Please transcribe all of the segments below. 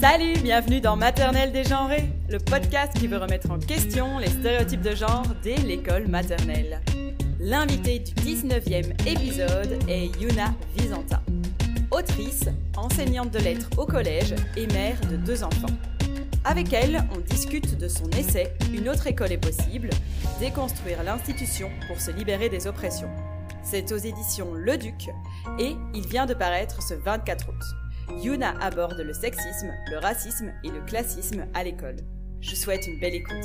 Salut, bienvenue dans Maternelle dégenrée, le podcast qui veut remettre en question les stéréotypes de genre dès l'école maternelle. L'invité du 19e épisode est Yuna Visanta, autrice, enseignante de lettres au collège et mère de deux enfants. Avec elle, on discute de son essai Une autre école est possible, déconstruire l'institution pour se libérer des oppressions. C'est aux éditions Le Duc et il vient de paraître ce 24 août. Yuna aborde le sexisme, le racisme et le classisme à l'école. Je souhaite une belle écoute.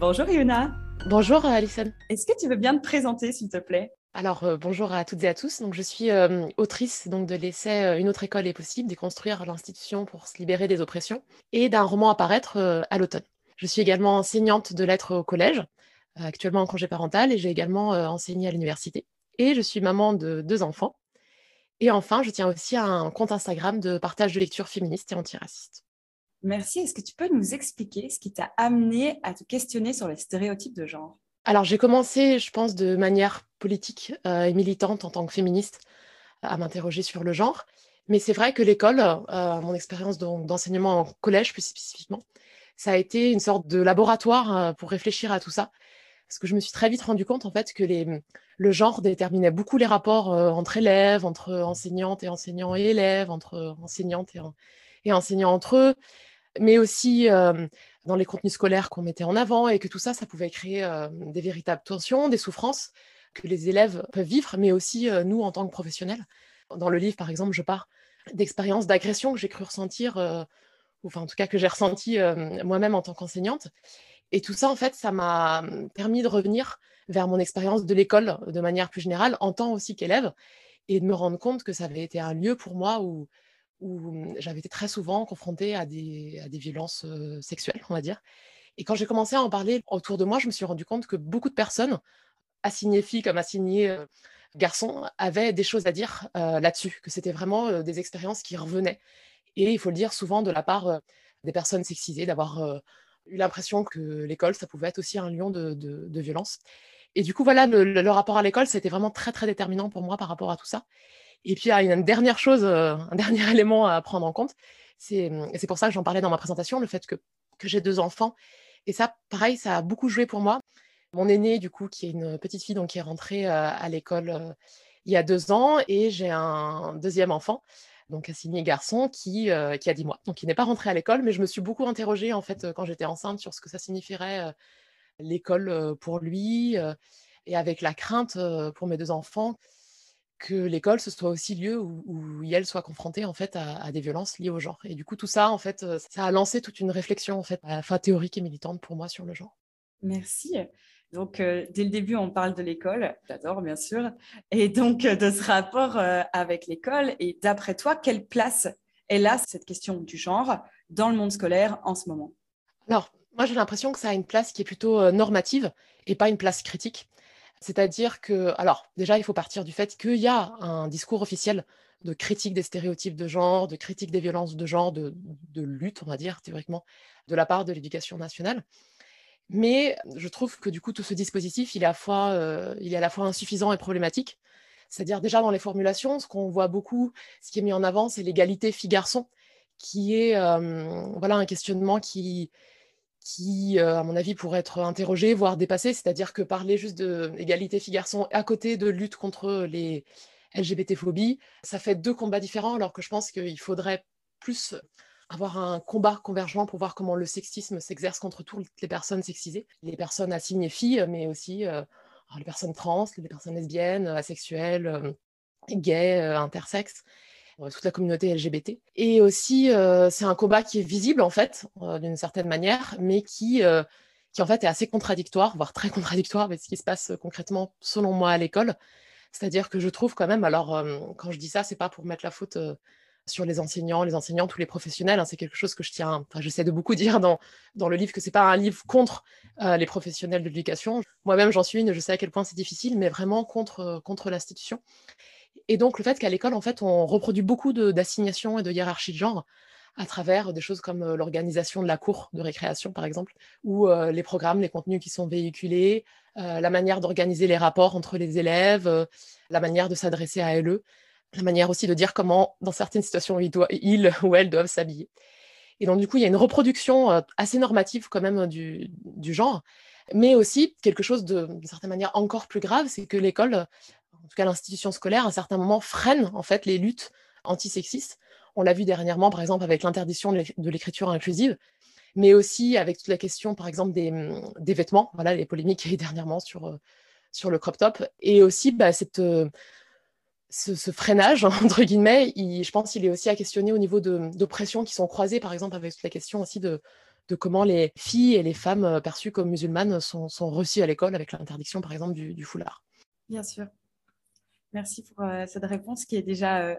Bonjour Yuna. Bonjour Alison. Est-ce que tu veux bien te présenter s'il te plaît? Alors, euh, bonjour à toutes et à tous. Donc, je suis euh, autrice donc, de l'essai euh, Une autre école est possible, déconstruire l'institution pour se libérer des oppressions, et d'un roman à paraître à l'automne. Je suis également enseignante de lettres au collège, actuellement en congé parental, et j'ai également enseigné à l'université et je suis maman de deux enfants. Et enfin, je tiens aussi à un compte Instagram de partage de lecture féministe et antiraciste. Merci. Est-ce que tu peux nous expliquer ce qui t'a amené à te questionner sur les stéréotypes de genre? Alors, j'ai commencé, je pense, de manière politique euh, et militante en tant que féministe à m'interroger sur le genre. Mais c'est vrai que l'école, euh, mon expérience d'enseignement en collège plus spécifiquement, ça a été une sorte de laboratoire euh, pour réfléchir à tout ça parce que je me suis très vite rendu compte en fait que le genre déterminait beaucoup les rapports euh, entre élèves, entre enseignantes et enseignants et élèves, entre enseignantes et, enseignants entre eux, mais aussi euh, dans les contenus scolaires qu'on mettait en avant et que tout ça, ça pouvait créer euh, des véritables tensions, des souffrances que les élèves peuvent vivre, mais aussi nous en tant que professionnels. Dans le livre, par exemple, je pars d'expériences d'agression que j'ai cru ressentir, ou enfin en tout cas que j'ai ressenti moi-même en tant qu'enseignante. Et tout ça, en fait, ça m'a mmh, permis de revenir vers mon expérience de l'école de manière plus générale, en tant aussi qu'élève, et de me rendre compte que ça avait été un lieu pour moi où, mmh, j'avais été très souvent confrontée à des, à des violences sexuelles, on va dire. Et quand j'ai commencé à en parler autour de moi, je me suis rendu compte que beaucoup de personnes, assignées filles comme assignées garçons, avaient des choses à dire là-dessus, que c'était vraiment des expériences qui revenaient. Et il faut le dire souvent de la part des personnes sexisées, d'avoir l'impression que l'école, ça pouvait être aussi un lieu de, violence. Et du coup, voilà, le, rapport à l'école, c'était vraiment très, très déterminant pour moi par rapport à tout ça. Et puis, il y a une dernière chose, euh, un dernier élément à prendre en compte. C'est pour ça que j'en parlais dans ma présentation, le fait que, que j'ai deux enfants. Et ça, pareil, ça a beaucoup joué pour moi. Mon aîné, du coup, qui est une petite fille, donc qui est rentrée euh, à l'école euh, il y a deux ans, et j'ai un deuxième enfant donc assigné garçon, qui, euh, qui a 10 mois. Donc il n'est pas rentré à l'école, mais je me suis beaucoup interrogée en fait quand j'étais enceinte sur ce que ça signifierait euh, l'école euh, pour lui, et avec la crainte pour mes deux enfants que l'école ce soit aussi lieu où, où elle soit confrontée en fait à, des violences liées au genre. Et du coup tout ça en fait ça a lancé toute une réflexion en fait, à théorique et militante pour moi sur le genre. Merci. Donc, euh, dès le début, on parle de l'école, j'adore bien sûr, et donc euh, de ce rapport euh, avec l'école. Et d'après toi, quelle place est là cette question du genre dans le monde scolaire en ce moment? Alors, moi, j'ai l'impression que ça a une place qui est plutôt normative et pas une place critique. C'est-à-dire que, alors, déjà, il faut partir du fait qu'il y a un discours officiel de critique des stéréotypes de genre, de critique des violences de genre, de lutte, on va dire, théoriquement, de la part de l'éducation nationale. Mais je trouve que du coup, tout ce dispositif, il est à, fois, euh, il est à la fois insuffisant et problématique. C'est-à-dire déjà dans les formulations, ce qu'on voit beaucoup, ce qui est mis en avant, c'est l'égalité filles-garçons, qui est euh, voilà, un questionnement qui, qui euh, à mon avis, pourrait être interrogé, voire dépassé. C'est-à-dire que parler juste d'égalité filles-garçons à côté de lutte contre les LGBT-phobies, ça fait deux combats différents, alors que je pense qu'il faudrait plus avoir un combat convergent pour voir comment le sexisme s'exerce contre toutes les personnes sexisées, les personnes assignées filles, mais aussi euh, les personnes trans, les personnes lesbiennes, asexuelles, euh, gays, euh, intersexes, toute la communauté LGBT. Et aussi, c'est un combat qui est visible en fait, d'une certaine manière, mais qui, qui en fait est assez contradictoire, voire très contradictoire avec ce qui se passe concrètement, selon moi, à l'école. C'est-à-dire que je trouve quand même, alors quand je dis ça, c'est pas pour mettre la faute sur les enseignants, les enseignants, tous les professionnels. Hein, c'est quelque chose que je tiens, j'essaie de beaucoup dire dans, dans le livre que c'est pas un livre contre euh, les professionnels de l'éducation. Moi-même, j'en suis une, je sais à quel point c'est difficile, mais vraiment contre, euh, contre l'institution. Et donc, le fait qu'à l'école, en fait, on reproduit beaucoup d'assignations et de hiérarchies de genre à travers des choses comme euh, l'organisation de la cour de récréation, par exemple, ou les programmes, les contenus qui sont véhiculés, la manière d'organiser les rapports entre les élèves, la manière de s'adresser à LE. La manière aussi de dire comment, dans certaines situations, il, doit, il ou elle doivent s'habiller. Et donc, du coup, il y a une reproduction euh, assez normative quand même du, genre, mais aussi quelque chose de, d'une certaine manière encore plus grave, c'est que l'école, en tout cas l'institution scolaire, à un certain moment freine en fait les luttes antisexistes. On l'a vu dernièrement, par exemple, avec l'interdiction de l'écriture inclusive, mais aussi avec toute la question, par exemple, des, des vêtements, voilà, les polémiques dernièrement sur, euh, sur le crop top, et aussi bah, cette, ce, freinage, entre guillemets, je pense qu'il est aussi à questionner au niveau d'oppressions qui sont croisées, par exemple, avec la question aussi de, comment les filles et les femmes euh, perçues comme musulmanes sont, sont reçues à l'école avec l'interdiction, par exemple, du, foulard. Bien sûr. Merci pour euh, cette réponse qui est déjà euh,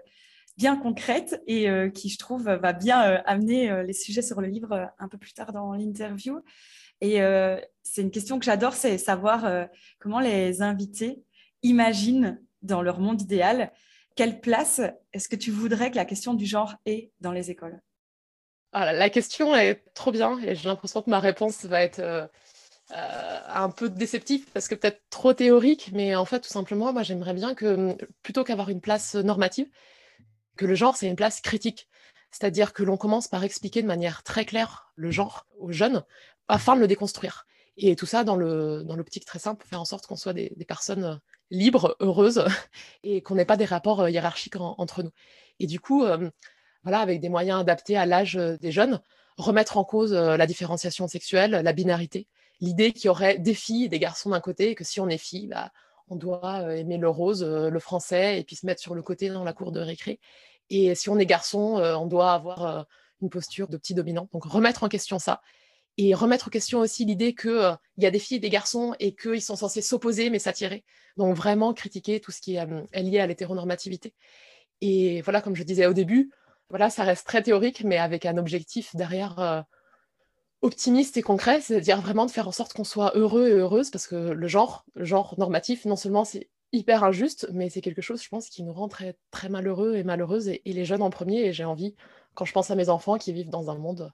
bien concrète et qui, je trouve, va bien amener les sujets sur le livre un peu plus tard dans l'interview. Et c'est une question que j'adore, c'est savoir comment les invités imaginent dans leur monde idéal, quelle place est-ce que tu voudrais que la question du genre ait dans les écoles? Ah, La question est trop bien et j'ai l'impression que ma réponse va être euh, euh, un peu déceptive parce que peut-être trop théorique, mais en fait, tout simplement, moi, j'aimerais bien que plutôt qu'avoir une place normative, que le genre, c'est une place critique. C'est-à-dire que l'on commence par expliquer de manière très claire le genre aux jeunes afin de le déconstruire. Et tout ça dans l'optique très simple, faire en sorte qu'on soit des, personnes euh, libres, heureuses, et qu'on n'ait pas des rapports euh, hiérarchiques entre nous. Et du coup, euh, voilà, avec des moyens adaptés à l'âge des jeunes, remettre en cause la différenciation sexuelle, la binarité, l'idée qu'il y aurait des filles des garçons d'un côté, et que si on est fille, bah, on doit aimer le rose, le français, et puis se mettre sur le côté dans la cour de récré. Et si on est garçon, on doit avoir une posture de petit dominant. Donc remettre en question ça et remettre en question aussi l'idée qu'il euh, y a des filles et des garçons et qu'ils sont censés s'opposer mais s'attirer. Donc vraiment critiquer tout ce qui est, euh, lié à l'hétéronormativité. Et voilà, comme je disais au début, voilà, ça reste très théorique, mais avec un objectif derrière euh, optimiste et concret, c'est-à-dire vraiment de faire en sorte qu'on soit heureux et heureuse, parce que le genre, le genre normatif, non seulement c'est hyper injuste, mais c'est quelque chose, je pense, qui nous rend très, très malheureux et malheureuses, et les jeunes en premier. Et j'ai envie, quand je pense à mes enfants qui vivent dans un monde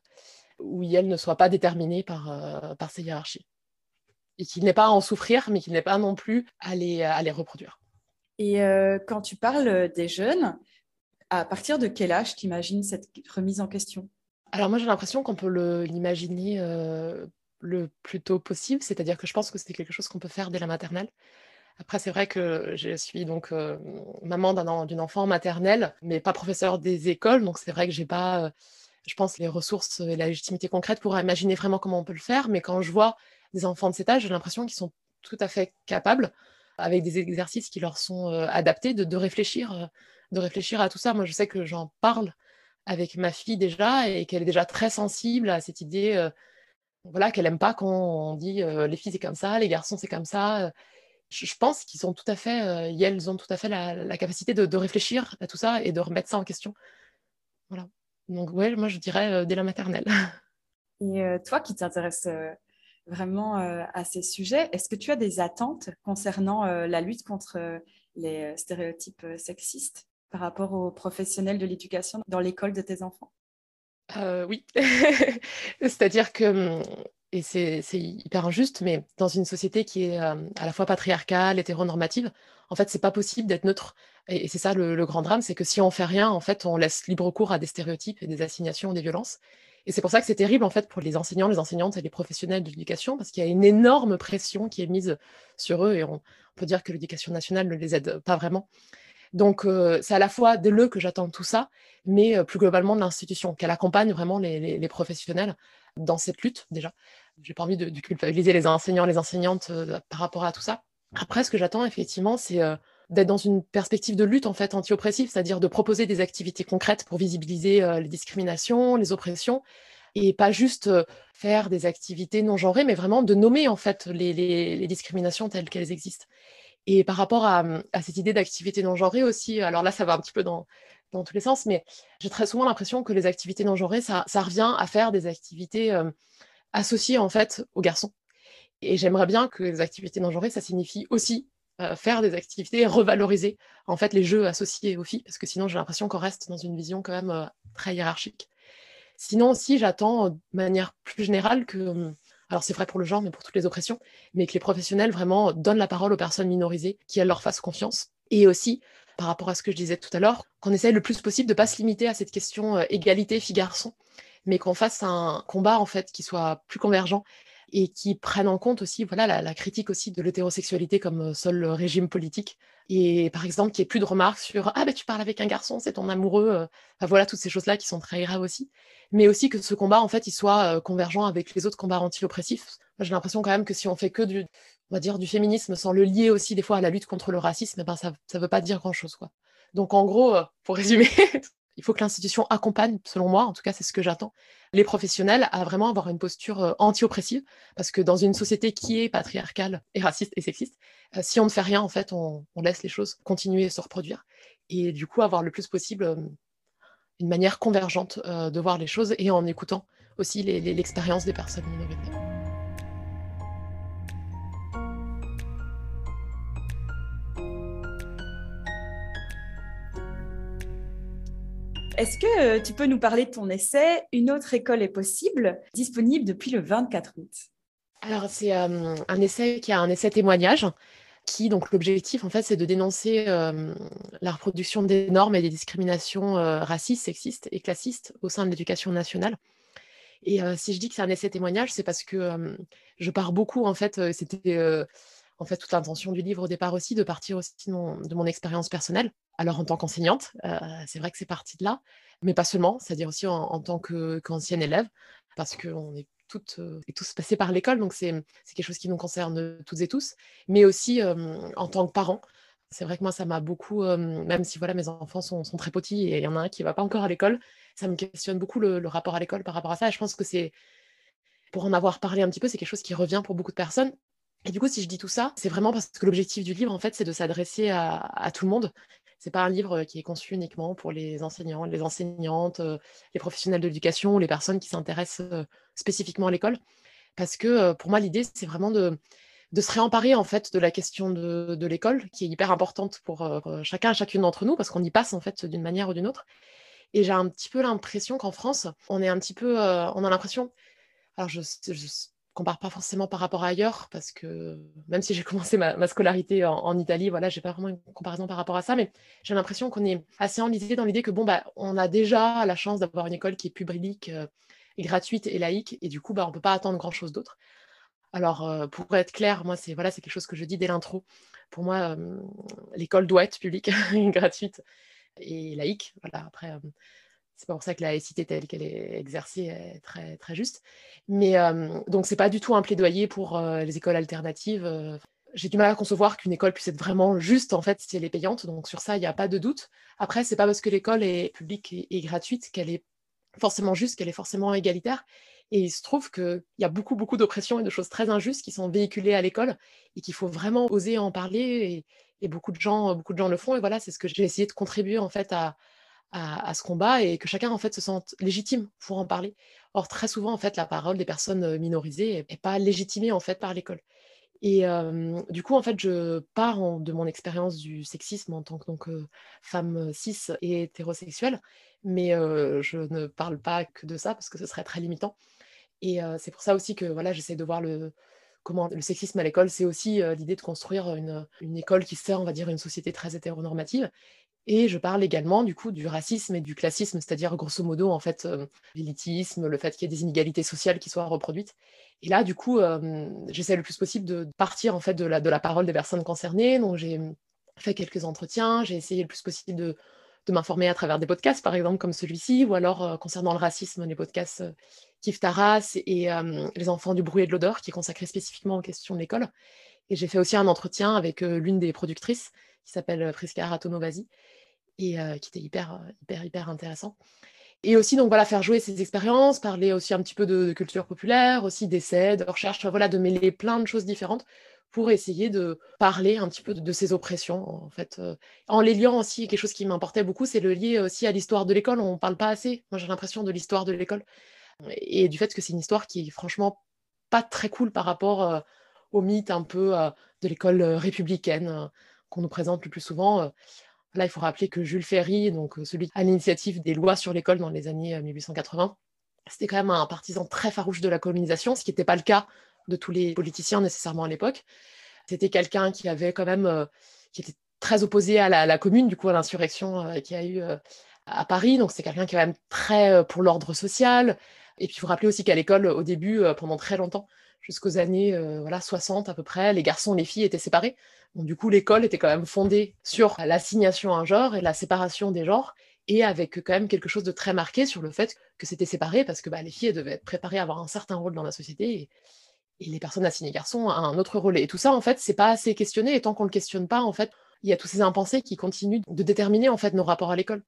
où elle ne soit pas déterminée par, euh, par ces hiérarchies. Et qu'il n'ait pas à en souffrir, mais qu'il n'ait pas non plus à les, à les reproduire. Et euh, quand tu parles des jeunes, à partir de quel âge t'imagines cette remise en question? Alors moi j'ai l'impression qu'on peut l'imaginer euh, le plus tôt possible, c'est-à-dire que je pense que c'est quelque chose qu'on peut faire dès la maternelle. Après, c'est vrai que je suis donc maman d'une enfant maternelle, mais pas professeur des écoles, donc c'est vrai que j'ai pas je pense, les ressources et la légitimité concrète pour imaginer vraiment comment on peut le faire. Mais quand je vois des enfants de cet âge, j'ai l'impression qu'ils sont tout à fait capables, avec des exercices qui leur sont euh, adaptés, de, réfléchir, euh, de réfléchir à tout ça. Moi, je sais que j'en parle avec ma fille déjà et qu'elle est déjà très sensible à cette idée, euh, voilà, qu'elle n'aime pas quand on dit les filles c'est comme ça, les garçons c'est comme ça. Je, pense qu'ils ont tout à fait, elles ont tout à fait la, capacité de, de, réfléchir à tout ça et de remettre ça en question. Voilà. Donc, ouais, moi, je dirais euh, dès la maternelle. Et euh, toi qui t'intéresses euh, vraiment à ces sujets, est-ce que tu as des attentes concernant la lutte contre les stéréotypes sexistes par rapport aux professionnels de l'éducation dans l'école de tes enfants? Oui. C'est-à-dire que hum, et c'est hyper injuste, mais dans une société qui est à la fois patriarcale, hétéronormative, en fait, c'est pas possible d'être neutre. Et, c'est ça le, grand drame, c'est que si on fait rien, en fait, on laisse libre cours à des stéréotypes et des assignations, des violences. Et c'est pour ça que c'est terrible, en fait, pour les enseignants, les enseignantes et les professionnels de l'éducation, parce qu'il y a une énorme pression qui est mise sur eux, et on, peut dire que l'éducation nationale ne les aide pas vraiment. Donc, c'est à la fois de l'eux que j'attends tout ça, mais plus globalement de l'institution, qu'elle accompagne vraiment les professionnels dans cette lutte déjà. J'ai pas envie de, culpabiliser les enseignants, les enseignantes euh, par rapport à tout ça. Après, ce que j'attends effectivement, c'est euh, d'être dans une perspective de lutte en fait anti-oppressive, c'est-à-dire de proposer des activités concrètes pour visibiliser euh, les discriminations, les oppressions, et pas juste faire des activités non genrées, mais vraiment de nommer en fait les, discriminations telles qu'elles existent. Et par rapport à, à cette idée d'activité non genrée aussi, alors là, ça va un petit peu dans, dans tous les sens, mais j'ai très souvent l'impression que les activités non genrées, ça, revient à faire des activités euh, associées en fait aux garçons. Et j'aimerais bien que les activités non genrées, ça signifie aussi euh, faire des activités, revaloriser en fait les jeux associés aux filles, parce que sinon j'ai l'impression qu'on reste dans une vision quand même euh, très hiérarchique. Sinon aussi, j'attends de manière plus générale que, alors c'est vrai pour le genre, mais pour toutes les oppressions, mais que les professionnels vraiment donnent la parole aux personnes minorisées, qu'elles leur fassent confiance, et aussi par rapport à ce que je disais tout à l'heure, qu'on essaye le plus possible de ne pas se limiter à cette question égalité filles-garçons, mais qu'on fasse un combat en fait qui soit plus convergent et qui prenne en compte aussi voilà, la, critique aussi de l'hétérosexualité comme seul régime politique. Et par exemple, qu'il n'y ait plus de remarques sur Ah, ben tu parles avec un garçon, c'est ton amoureux. voilà, toutes ces choses-là qui sont très graves aussi. Mais aussi que ce combat, en fait, il soit convergent avec les autres combats anti-oppressifs. J'ai l'impression quand même que si on fait que du, on va dire, du féminisme sans le lier aussi des fois à la lutte contre le racisme, ben ça ne veut pas dire grand-chose. Quoi. Donc en gros, pour résumer, il faut que l'institution accompagne, selon moi, en tout cas c'est ce que j'attends, les professionnels à vraiment avoir une posture euh, anti-oppressive, parce que dans une société qui est patriarcale et raciste et sexiste, euh, si on ne fait rien, en fait, on, laisse les choses continuer et se reproduire. Et du coup, avoir le plus possible euh, une manière convergente de voir les choses et en écoutant aussi l'expérience des personnes minoritaires. Est-ce que euh, tu peux nous parler de ton essai Une autre école est possible, disponible depuis le 24 août? Alors, c'est euh, un essai qui a un essai témoignage qui, donc, l'objectif, en fait, c'est de dénoncer euh, la reproduction des normes et des discriminations racistes, sexistes et classistes au sein de l'éducation nationale. Et si je dis que c'est un essai témoignage, c'est parce que je pars beaucoup, en fait, c'était en fait toute l'intention du livre au départ aussi, de partir aussi de mon expérience personnelle. Alors en tant qu'enseignante, euh, c'est vrai que c'est parti de là, mais pas seulement, c'est-à-dire aussi en, tant qu'ancienne élève, parce qu'on est toutes euh, et tous passés par l'école, donc c'est quelque chose qui nous concerne toutes et tous, mais aussi en tant que parent. C'est vrai que moi, ça m'a beaucoup, même si voilà, mes enfants sont, très petits et il y en a un qui ne va pas encore à l'école, ça me questionne beaucoup le, le rapport à l'école par rapport à ça. Et je pense que c'est, pour en avoir parlé un petit peu, c'est quelque chose qui revient pour beaucoup de personnes. Et du coup, si je dis tout ça, c'est vraiment parce que l'objectif du livre, en fait, c'est de s'adresser à, tout le monde. C'est pas un livre qui est conçu uniquement pour les enseignants, les enseignantes, les professionnels de l'éducation ou les personnes qui s'intéressent spécifiquement à l'école. Parce que pour moi, l'idée, c'est vraiment de, se réemparer en fait de la question de, de l'école, qui est hyper importante pour chacun et chacune d'entre nous, parce qu'on y passe en fait d'une manière ou d'une autre. Et j'ai un petit peu l'impression qu'en France, on est un petit peu, on a l'impression, alors je, je compare pas forcément par rapport à ailleurs, parce que même si j'ai commencé ma, scolarité en, Italie, voilà, j'ai pas vraiment une comparaison par rapport à ça, mais j'ai l'impression qu'on est assez enlisé dans l'idée que bon, bah, on a déjà la chance d'avoir une école qui est publique euh, gratuite et laïque, et du coup, bah, on peut pas attendre grand chose d'autre. Alors, euh, pour être clair, moi, c'est voilà, c'est quelque chose que je dis dès l'intro. Pour moi, euh, l'école doit être publique, gratuite et laïque. Voilà, après, c'est pour ça que la laïcité telle qu'elle est exercée est très, très juste. Mais euh, donc, c'est pas du tout un plaidoyer pour euh, les écoles alternatives. Euh. J'ai du mal à concevoir qu'une école puisse être vraiment juste, en fait, si elle est payante. Donc, sur ça, il n'y a pas de doute. Après, c'est pas parce que l'école est publique et, gratuite qu'elle est forcément juste, qu'elle est forcément égalitaire. Et il se trouve qu'il y a beaucoup, beaucoup d'oppressions et de choses très injustes qui sont véhiculées à l'école et qu'il faut vraiment oser en parler. Et, et, beaucoup, de gens, beaucoup de gens le font. Et voilà, c'est ce que j'ai essayé de contribuer, en fait, à, à, ce combat et que chacun en fait se sente légitime pour en parler. Or très souvent en fait la parole des personnes minorisées n'est pas légitimée en fait par l'école. Et du coup en fait je pars de mon expérience du sexisme en tant que donc, femme cis et hétérosexuelle, mais je ne parle pas que de ça parce que ce serait très limitant. Et c'est pour ça aussi que voilà j'essaie de voir le comment le sexisme à l'école, c'est aussi l'idée de construire une, une, école qui sert, on va dire, une société très hétéronormative et je parle également du coup du racisme et du classisme, c'est-à-dire grosso modo en fait euh, l'élitisme, le fait qu'il y ait des inégalités sociales qui soient reproduites. Et là, du coup, euh, j'essaie le plus possible de partir en fait de la, parole des personnes concernées. Donc j'ai fait quelques entretiens, j'ai essayé le plus possible de, m'informer à travers des podcasts, par exemple comme celui-ci, ou alors euh, concernant le racisme, les podcasts Kif Taras et Les enfants du bruit et de l'odeur, qui est consacré spécifiquement aux questions de l'école. Et j'ai fait aussi un entretien avec l'une des productrices, qui s'appelle Friska Ratonovasi, et qui était hyper, hyper, hyper intéressant. Et aussi, donc voilà, faire jouer ces expériences, parler aussi un petit peu de, culture populaire, aussi d'essais, de recherche, voilà, de mêler plein de choses différentes pour essayer de parler un petit peu de, ces oppressions, en fait. en les liant aussi, quelque chose qui m'importait beaucoup, c'est le lier aussi à l'histoire de l'école. On ne parle pas assez, moi j'ai l'impression, de l'histoire de l'école. Et du fait que c'est une histoire qui est franchement pas très cool par rapport au mythe un peu de l'école républicaine qu'on nous présente le plus souvent. Là, il faut rappeler que Jules Ferry, donc euh, celui à l'initiative des lois sur l'école dans les années 1880, euh, c'était quand même un partisan très farouche de la colonisation, ce qui n'était pas le cas de tous les politiciens nécessairement à l'époque. C'était quelqu'un qui avait quand même, euh, qui était très opposé à la, commune, du coup, à l'insurrection qui a eu à Paris. Donc, c'est quelqu'un qui est quand même très pour l'ordre social. Et puis, il faut rappeler aussi qu'à l'école, au début, pendant très longtemps, jusqu'aux années voilà, 60 à peu près, les garçons et les filles étaient séparés. Du coup, l'école était quand même fondée sur l'assignation à un genre et la séparation des genres, et avec quand même quelque chose de très marqué sur le fait que c'était séparé parce que bah, les filles devaient être préparées à avoir un certain rôle dans la société et, les personnes assignées garçons à un autre rôle. Et tout ça, en fait, c'est pas assez questionné. Et tant qu'on le questionne pas, en fait, il y a tous ces impensés qui continuent de déterminer en fait nos rapports à l'école.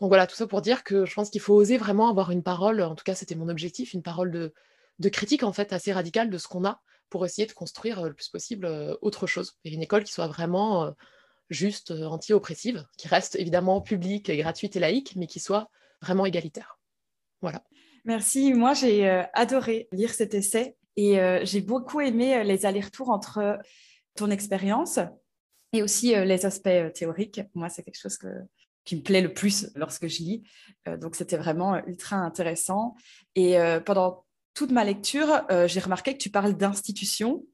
Donc voilà, tout ça pour dire que je pense qu'il faut oser vraiment avoir une parole, en tout cas c'était mon objectif, une parole de, de critique en fait assez radicale de ce qu'on a pour essayer de construire euh, le plus possible euh, autre chose. Et une école qui soit vraiment euh, juste anti-oppressive, qui reste évidemment publique, et gratuite et laïque, mais qui soit vraiment égalitaire. Voilà. Merci. Moi, j'ai adoré lire cet essai et j'ai beaucoup aimé les allers-retours entre ton expérience et aussi les aspects théoriques. Moi, c'est quelque chose qui me plaît le plus lorsque je lis. donc, c'était vraiment ultra intéressant. Et pendant toute ma lecture, euh, j'ai remarqué que tu parles d'institution.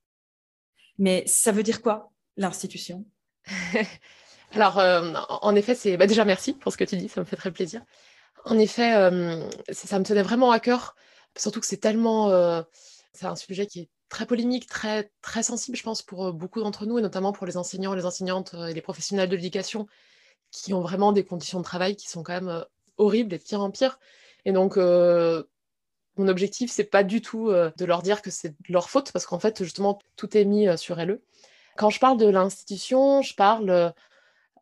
Mais ça veut dire quoi, l'institution? Alors, euh, en effet, c'est bah, déjà merci pour ce que tu dis, ça me fait très plaisir. En effet, euh, ça me tenait vraiment à cœur, surtout que c'est tellement, c'est un sujet qui est très polémique, très très sensible, je pense, pour beaucoup d'entre nous, et notamment pour les enseignants, les enseignantes et les professionnels de l'éducation, qui ont vraiment des conditions de travail qui sont quand même horribles et de pire en pire. Et donc, mon objectif, c'est pas du tout euh, de leur dire que c'est leur faute, parce qu'en fait, justement, tout est mis euh, sur LE. Quand je parle de l'institution, je parle euh,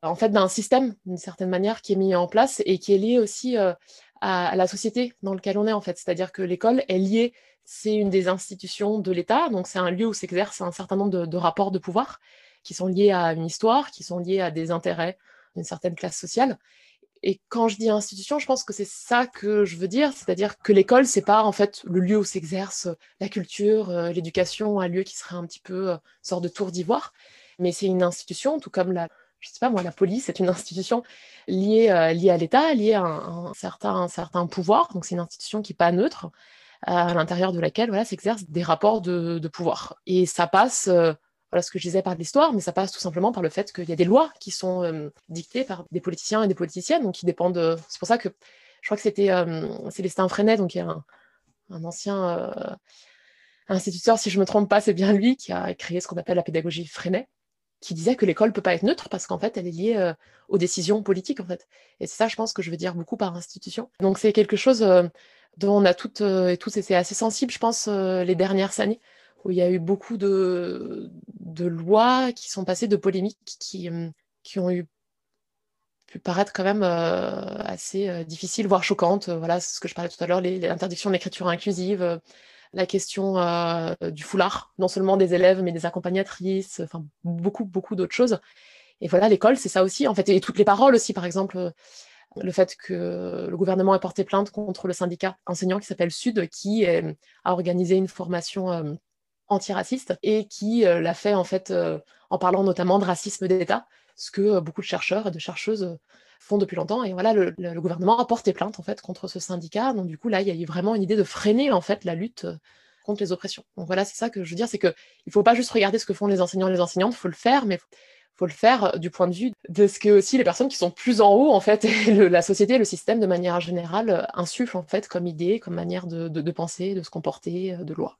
en fait d'un système, d'une certaine manière, qui est mis en place et qui est lié aussi à, la société dans laquelle on est, en fait. C'est-à-dire que l'école est liée, c'est une des institutions de l'État, donc c'est un lieu où s'exerce un certain nombre de rapports de pouvoir qui sont liés à une histoire, qui sont liés à des intérêts d'une certaine classe sociale. Et quand je dis institution, je pense que c'est ça que je veux dire, c'est-à-dire que l'école, c'est pas en fait le lieu où s'exerce la culture, euh, l'éducation, un lieu qui serait un petit peu euh, sorte de tour d'ivoire, mais c'est une institution, tout comme la, je sais pas moi, la police est une institution liée, euh, liée à l'État, liée à un, certain, certain pouvoir. Donc c'est une institution qui n'est pas neutre, à l'intérieur de laquelle voilà s'exercent des rapports de, pouvoir. Et ça passe voilà ce que je disais par l'histoire, mais ça passe tout simplement par le fait qu'il y a des lois qui sont euh, dictées par des politiciens et des politiciennes, donc qui dépendent. C'est pour ça que je crois que c'était euh, Célestin Freinet, donc il y a un, ancien euh, instituteur, si je ne me trompe pas, c'est bien lui qui a créé ce qu'on appelle la pédagogie Freinet, qui disait que l'école ne peut pas être neutre parce qu'en fait, elle est liée aux décisions politiques, en fait. Et c'est ça, je pense, que je veux dire beaucoup par institution. Donc c'est quelque chose dont on a toutes et tous, c'est assez sensible, je pense, les dernières années où il y a eu beaucoup de, lois qui sont passées, de polémiques qui, euh, qui ont pu paraître quand même euh, assez euh, difficiles, voire choquantes. Voilà, ce que je parlais tout à l'heure, l'interdiction de l'écriture inclusive, la question du foulard, non seulement des élèves, mais des accompagnatrices, enfin beaucoup, beaucoup d'autres choses. Et voilà, l'école, c'est ça aussi, en fait, et toutes les paroles aussi, par exemple le fait que le gouvernement ait porté plainte contre le syndicat enseignant qui s'appelle Sud, qui a organisé une formation antiraciste et qui euh, l'a fait en fait euh, en parlant notamment de racisme d'État, ce que euh, beaucoup de chercheurs et de chercheuses font depuis longtemps. Et voilà, le, gouvernement a porté plainte en fait contre ce syndicat. Donc du coup là, il y a eu vraiment une idée de freiner en fait la lutte contre les oppressions. Donc voilà, c'est ça que je veux dire, c'est que il faut pas juste regarder ce que font les enseignants et les enseignantes, il faut le faire, mais faut le faire du point de vue de ce que aussi les personnes qui sont plus en haut en fait, et la société, le système de manière générale insuffle en fait comme idée, comme manière de, de penser, de se comporter, de loi.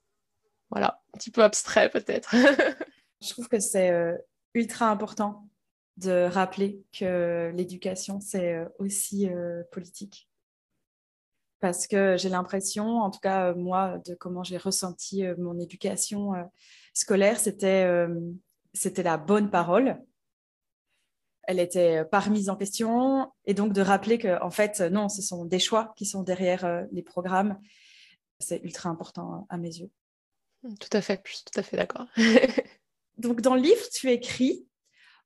Voilà, un petit peu abstrait peut-être. Je trouve que c'est euh, ultra important de rappeler que l'éducation, c'est euh, aussi euh, politique. Parce que j'ai l'impression, en tout cas moi, de comment j'ai ressenti mon éducation scolaire, c'était c'était la bonne parole. Elle était pas remise en question. Et donc de rappeler que, en fait, non, ce sont des choix qui sont derrière les programmes. C'est ultra important à mes yeux. Tout à fait, je suis tout à fait d'accord. Donc, dans le livre, tu écris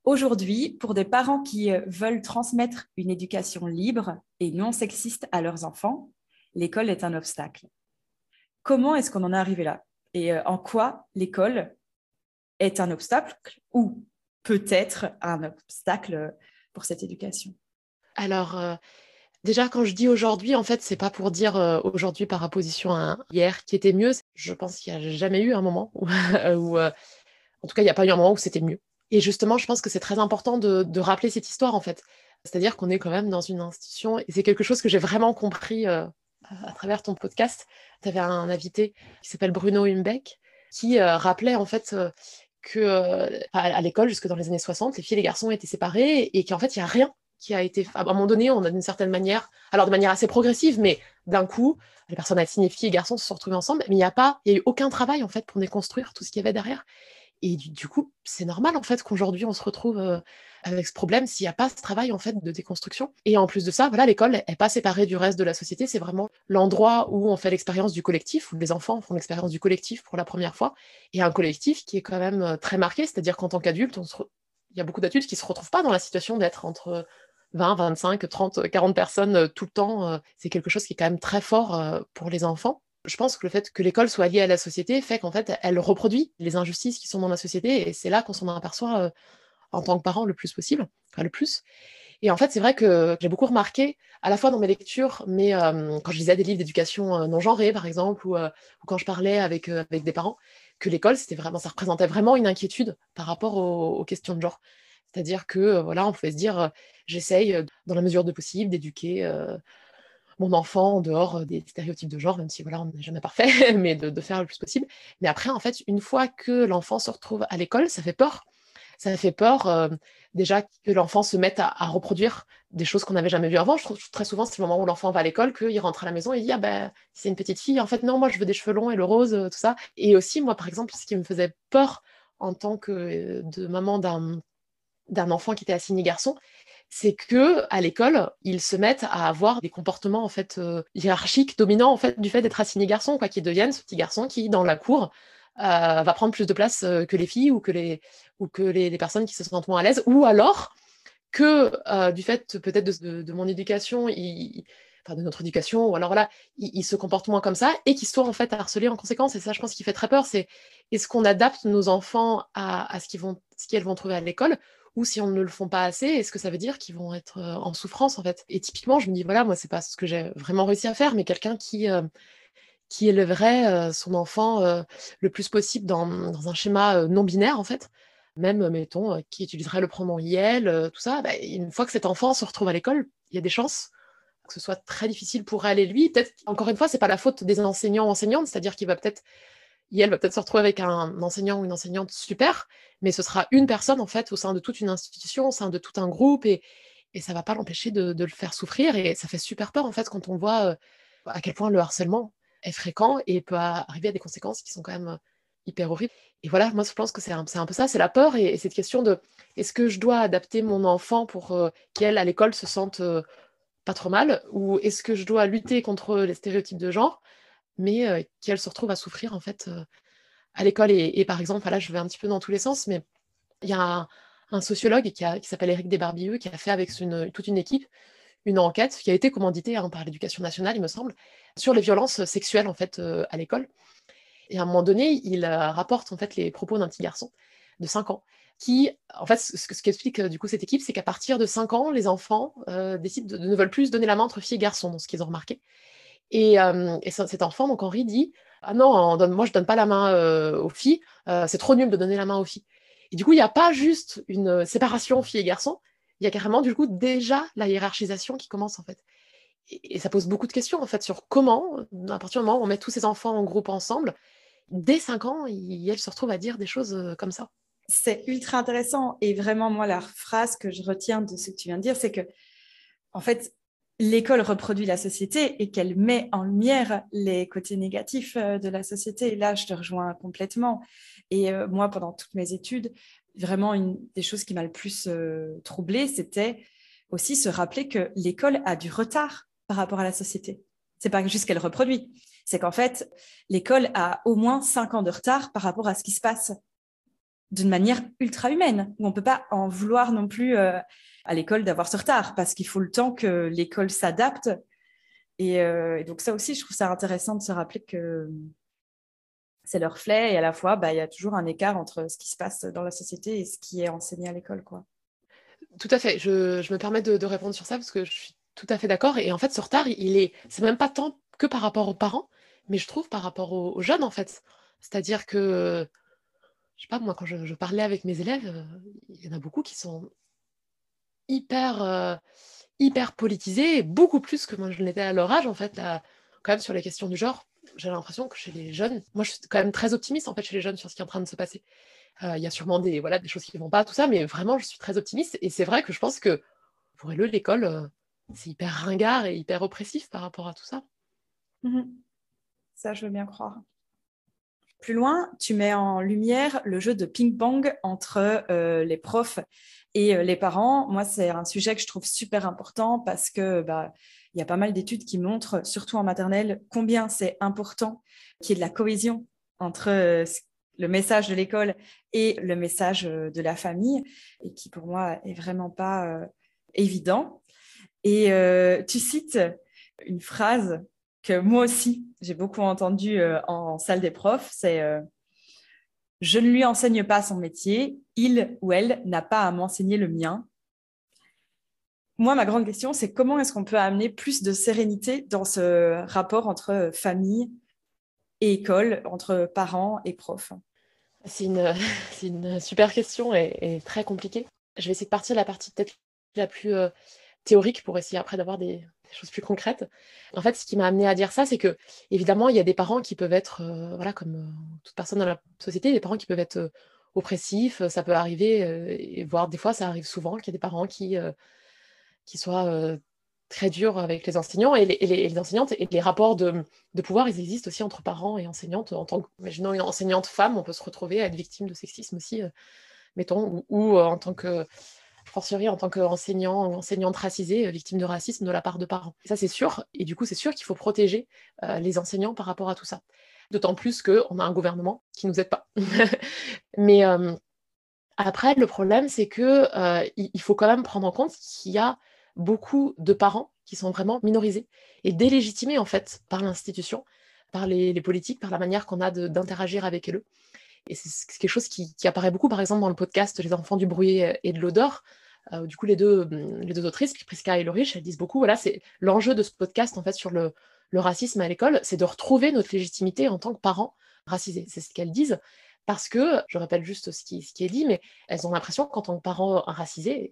Aujourd'hui, pour des parents qui euh, veulent transmettre une éducation libre et non sexiste à leurs enfants, l'école est un obstacle. Comment est-ce qu'on en est arrivé là? Et euh, en quoi l'école est un obstacle ou peut-être un obstacle pour cette éducation? Alors, euh, Déjà, quand je dis aujourd'hui, en fait, c'est pas pour dire euh, aujourd'hui par opposition à hier qui était mieux. Je pense qu'il n'y a jamais eu un moment où, euh, en tout cas, il n'y a pas eu un moment où c'était mieux. Et justement, je pense que c'est très important de, rappeler cette histoire, en fait. C'est-à-dire qu'on est quand même dans une institution, et c'est quelque chose que j'ai vraiment compris euh, à travers ton podcast. Tu avais un invité qui s'appelle Bruno Humbeck, qui rappelait en fait que à, l'école, jusque dans les années 60, les filles et les garçons étaient séparés et qu'en fait, il n'y a rien qui a été. À un moment donné, on a d'une certaine manière, alors de manière assez progressive, mais d'un coup, les personnes assignées filles et garçons se sont retrouvées ensemble, mais il n'y a pas, il y a eu aucun travail en fait pour déconstruire tout ce qu'il y avait derrière. Et du, coup, c'est normal en fait qu'aujourd'hui on se retrouve euh, avec ce problème s'il n'y a pas ce travail en fait de déconstruction. Et en plus de ça, voilà, l'école n'est pas séparée du reste de la société. C'est vraiment l'endroit où on fait l'expérience du collectif, où les enfants font l'expérience du collectif pour la première fois. Et un collectif qui est quand même euh, très marqué, c'est-à-dire qu'en tant qu'adulte, il y a beaucoup d'adultes qui ne se retrouvent pas dans la situation d'être entre 20, 25, 30, 40 personnes euh, tout le temps. C'est quelque chose qui est quand même très fort pour les enfants je pense que le fait que l'école soit liée à la société fait qu'en fait, elle reproduit les injustices qui sont dans la société et c'est là qu'on s'en aperçoit euh, en tant que parent le plus possible, enfin le plus. Et en fait, c'est vrai que j'ai beaucoup remarqué, à la fois dans mes lectures, mais euh, quand je lisais des livres d'éducation euh, non genrée, par exemple, ou, quand je parlais avec, avec des parents, que l'école, c'était vraiment, ça représentait vraiment une inquiétude par rapport aux, questions de genre. C'est-à-dire que, voilà, on pouvait se dire, j'essaye, dans la mesure de possible, d'éduquer mon enfant en dehors des stéréotypes de genre, même si voilà, on n'est jamais parfait, mais de, faire le plus possible. Mais après, en fait, une fois que l'enfant se retrouve à l'école, ça fait peur. Ça fait peur déjà que l'enfant se mette à, reproduire des choses qu'on n'avait jamais vues avant. Je trouve très souvent, c'est le moment où l'enfant va à l'école, qu'il rentre à la maison et il dit Ah ben, c'est une petite fille, en fait, non, moi je veux des cheveux longs et le rose, tout ça. Et aussi, moi, par exemple, ce qui me faisait peur en tant que maman d'un d'un enfant qui était assigné garçon, c'est que à l'école, ils se mettent à avoir des comportements en fait euh, hiérarchiques dominants en fait du fait d'être assigné garçon, quoi, qu'ils deviennent ce petit garçon qui dans la cour euh, va prendre plus de place euh, que les filles ou que les ou que les, personnes qui se sentent moins à l'aise, ou alors que du fait peut-être de, mon éducation, enfin de notre éducation, ou alors là, ils, se comportent moins comme ça et qu'ils soient en fait harcelés en conséquence. Et ça, je pense, qui fait très peur, c'est est-ce qu'on adapte nos enfants à, ce qu'ils vont, ce qu'elles vont trouver à l'école, ou si on ne le font pas assez, est-ce que ça veut dire qu'ils vont être euh, en souffrance en fait? Et typiquement, je me dis voilà, moi c'est pas ce que j'ai vraiment réussi à faire, mais quelqu'un qui euh, élèverait euh, son enfant le plus possible dans, un schéma non binaire en fait, même mettons qui utiliserait le pronom IL, tout ça. Bah, une fois que cet enfant se retrouve à l'école, il y a des chances que ce soit très difficile pour elle et lui. Peut-être encore une fois, c'est pas la faute des enseignants enseignantes, c'est-à-dire qu'il va peut-être elle va peut-être se retrouver avec un enseignant ou une enseignante super, mais ce sera une personne en fait au sein de toute une institution, au sein de tout un groupe, et, et ça va pas l'empêcher de, le faire souffrir. Et ça fait super peur en fait quand on voit euh, à quel point le harcèlement est fréquent et peut arriver à des conséquences qui sont quand même euh, hyper horribles. Et voilà, moi je pense que c'est un, un, peu ça, c'est la peur et, cette question de est-ce que je dois adapter mon enfant pour euh, qu'elle à l'école se sente pas trop mal, ou est-ce que je dois lutter contre les stéréotypes de genre? Mais euh, qu'elle se retrouve à souffrir en fait euh, à l'école. Et, par exemple, là, je vais un petit peu dans tous les sens, mais il y a un, sociologue qui, s'appelle Éric Desbarbieux qui a fait avec toute une équipe une enquête qui a été commanditée hein, par l'éducation nationale, il me semble, sur les violences sexuelles en fait euh, à l'école. Et à un moment donné, il rapporte en fait les propos d'un petit garçon de 5 ans qui, en fait, ce, ce qu'explique du coup cette équipe, c'est qu'à partir de 5 ans, les enfants décident de, ne plus donner la main entre filles et garçons, dans ce qu'ils ont remarqué. Et, cet enfant, donc Henri, dit Ah non, moi je donne pas la main aux filles, c'est trop nul de donner la main aux filles. Et du coup, il n'y a pas juste une séparation filles et garçons, il y a carrément du coup déjà la hiérarchisation qui commence en fait. Et, ça pose beaucoup de questions en fait sur comment, à partir du moment où on met tous ces enfants en groupe ensemble, dès 5 ans, ils, se retrouvent à dire des choses comme ça. C'est ultra intéressant. Et vraiment, moi, la phrase que je retiens de ce que tu viens de dire, c'est que, en fait, l'école reproduit la société et qu'elle met en lumière les côtés négatifs euh, de la société. Et là, je te rejoins complètement. Et euh, moi, pendant toutes mes études, vraiment une des choses qui m'a le plus euh, troublée, c'était aussi se rappeler que l'école a du retard par rapport à la société. C'est pas juste qu'elle reproduit, c'est qu'en fait, l'école a au moins cinq ans de retard par rapport à ce qui se passe d'une manière ultra humaine, on peut pas en vouloir non plus à l'école d'avoir ce retard parce qu'il faut le temps que l'école s'adapte. Euh, et, donc ça aussi, je trouve ça intéressant de se rappeler que c'est leur reflet et à la fois, bah, il y a toujours un écart entre ce qui se passe dans la société et ce qui est enseigné à l'école. quoi. Tout à fait. Je, me permets de, répondre sur ça parce que je suis tout à fait d'accord. Et en fait, ce retard, il est, c'est même pas tant que par rapport aux parents, mais je trouve par rapport aux, aux jeunes en fait. C'est-à-dire que je sais pas, moi, quand je, parlais avec mes élèves, il y en a beaucoup qui sont hyper, hyper politisés, beaucoup plus que moi je l'étais à leur âge, en fait, quand même sur les questions du genre. J'ai l'impression que chez les jeunes, moi je suis quand même très optimiste en fait chez les jeunes sur ce qui est en train de se passer. Il y a sûrement des, voilà, des choses qui ne vont pas, tout ça, mais vraiment je suis très optimiste. Et c'est vrai que je pense que pour eux, l'école, c'est hyper ringard et hyper oppressif par rapport à tout ça. Mmh ça, je veux bien croire. Plus loin, tu mets en lumière le jeu de ping-pong entre euh, les profs et euh, les parents. Moi, c'est un sujet que je trouve super important parce que bah, il y a pas mal d'études qui montrent, surtout en maternelle, combien c'est important qu'il y ait de la cohésion entre euh, le message de l'école et le message de la famille, et qui pour moi est vraiment pas évident. Et tu cites une phrase moi aussi, j'ai beaucoup entendu euh, en salle des profs, c'est euh, Je ne lui enseigne pas son métier, il ou elle n'a pas à m'enseigner le mien. Moi, ma grande question, c'est comment est-ce qu'on peut amener plus de sérénité dans ce rapport entre famille et école, entre parents et profs? C'est une, une, super question et, très compliquée. Je vais essayer de partir de la partie peut-être la plus euh, théorique pour essayer après d'avoir des, choses plus concrètes. En fait, ce qui m'a amené à dire ça, c'est que évidemment, il y a des parents qui peuvent être, euh, voilà, comme euh, toute personne dans la société, des parents qui peuvent être euh, oppressifs. Ça peut arriver, et voire des fois, ça arrive souvent qu'il y a des parents qui, qui soient très durs avec les enseignants et les, enseignantes et les rapports de, pouvoir, ils existent aussi entre parents et enseignantes. En tant imaginons une enseignante femme, on peut se retrouver à être victime de sexisme aussi, mettons, ou en tant que fortiori en tant qu'enseignant ou enseignante racisée, euh, victime de racisme de la part de parents. Ça, c'est sûr. Et du coup, c'est sûr qu'il faut protéger euh, les enseignants par rapport à tout ça. D'autant plus qu'on a un gouvernement qui ne nous aide pas. Mais euh, après, le problème, c'est que il faut quand même prendre en compte qu'il y a beaucoup de parents qui sont vraiment minorisés et délégitimés, en fait, par l'institution, par les, politiques, par la manière qu'on a d'interagir avec eux. Et c'est quelque chose qui, apparaît beaucoup, par exemple, dans le podcast Les enfants du bruit et de l'odeur. Du coup, les deux, hum, les deux autrices, Priska et Lorich, elles disent beaucoup, voilà, c'est l'enjeu de ce podcast, en fait, sur le, le racisme à l'école, c'est de retrouver notre légitimité en tant que parents racisés. C'est ce qu'elles disent. Parce que, je rappelle juste ce qui, ce qui est dit, mais elles ont l'impression qu'en tant que parents racisés,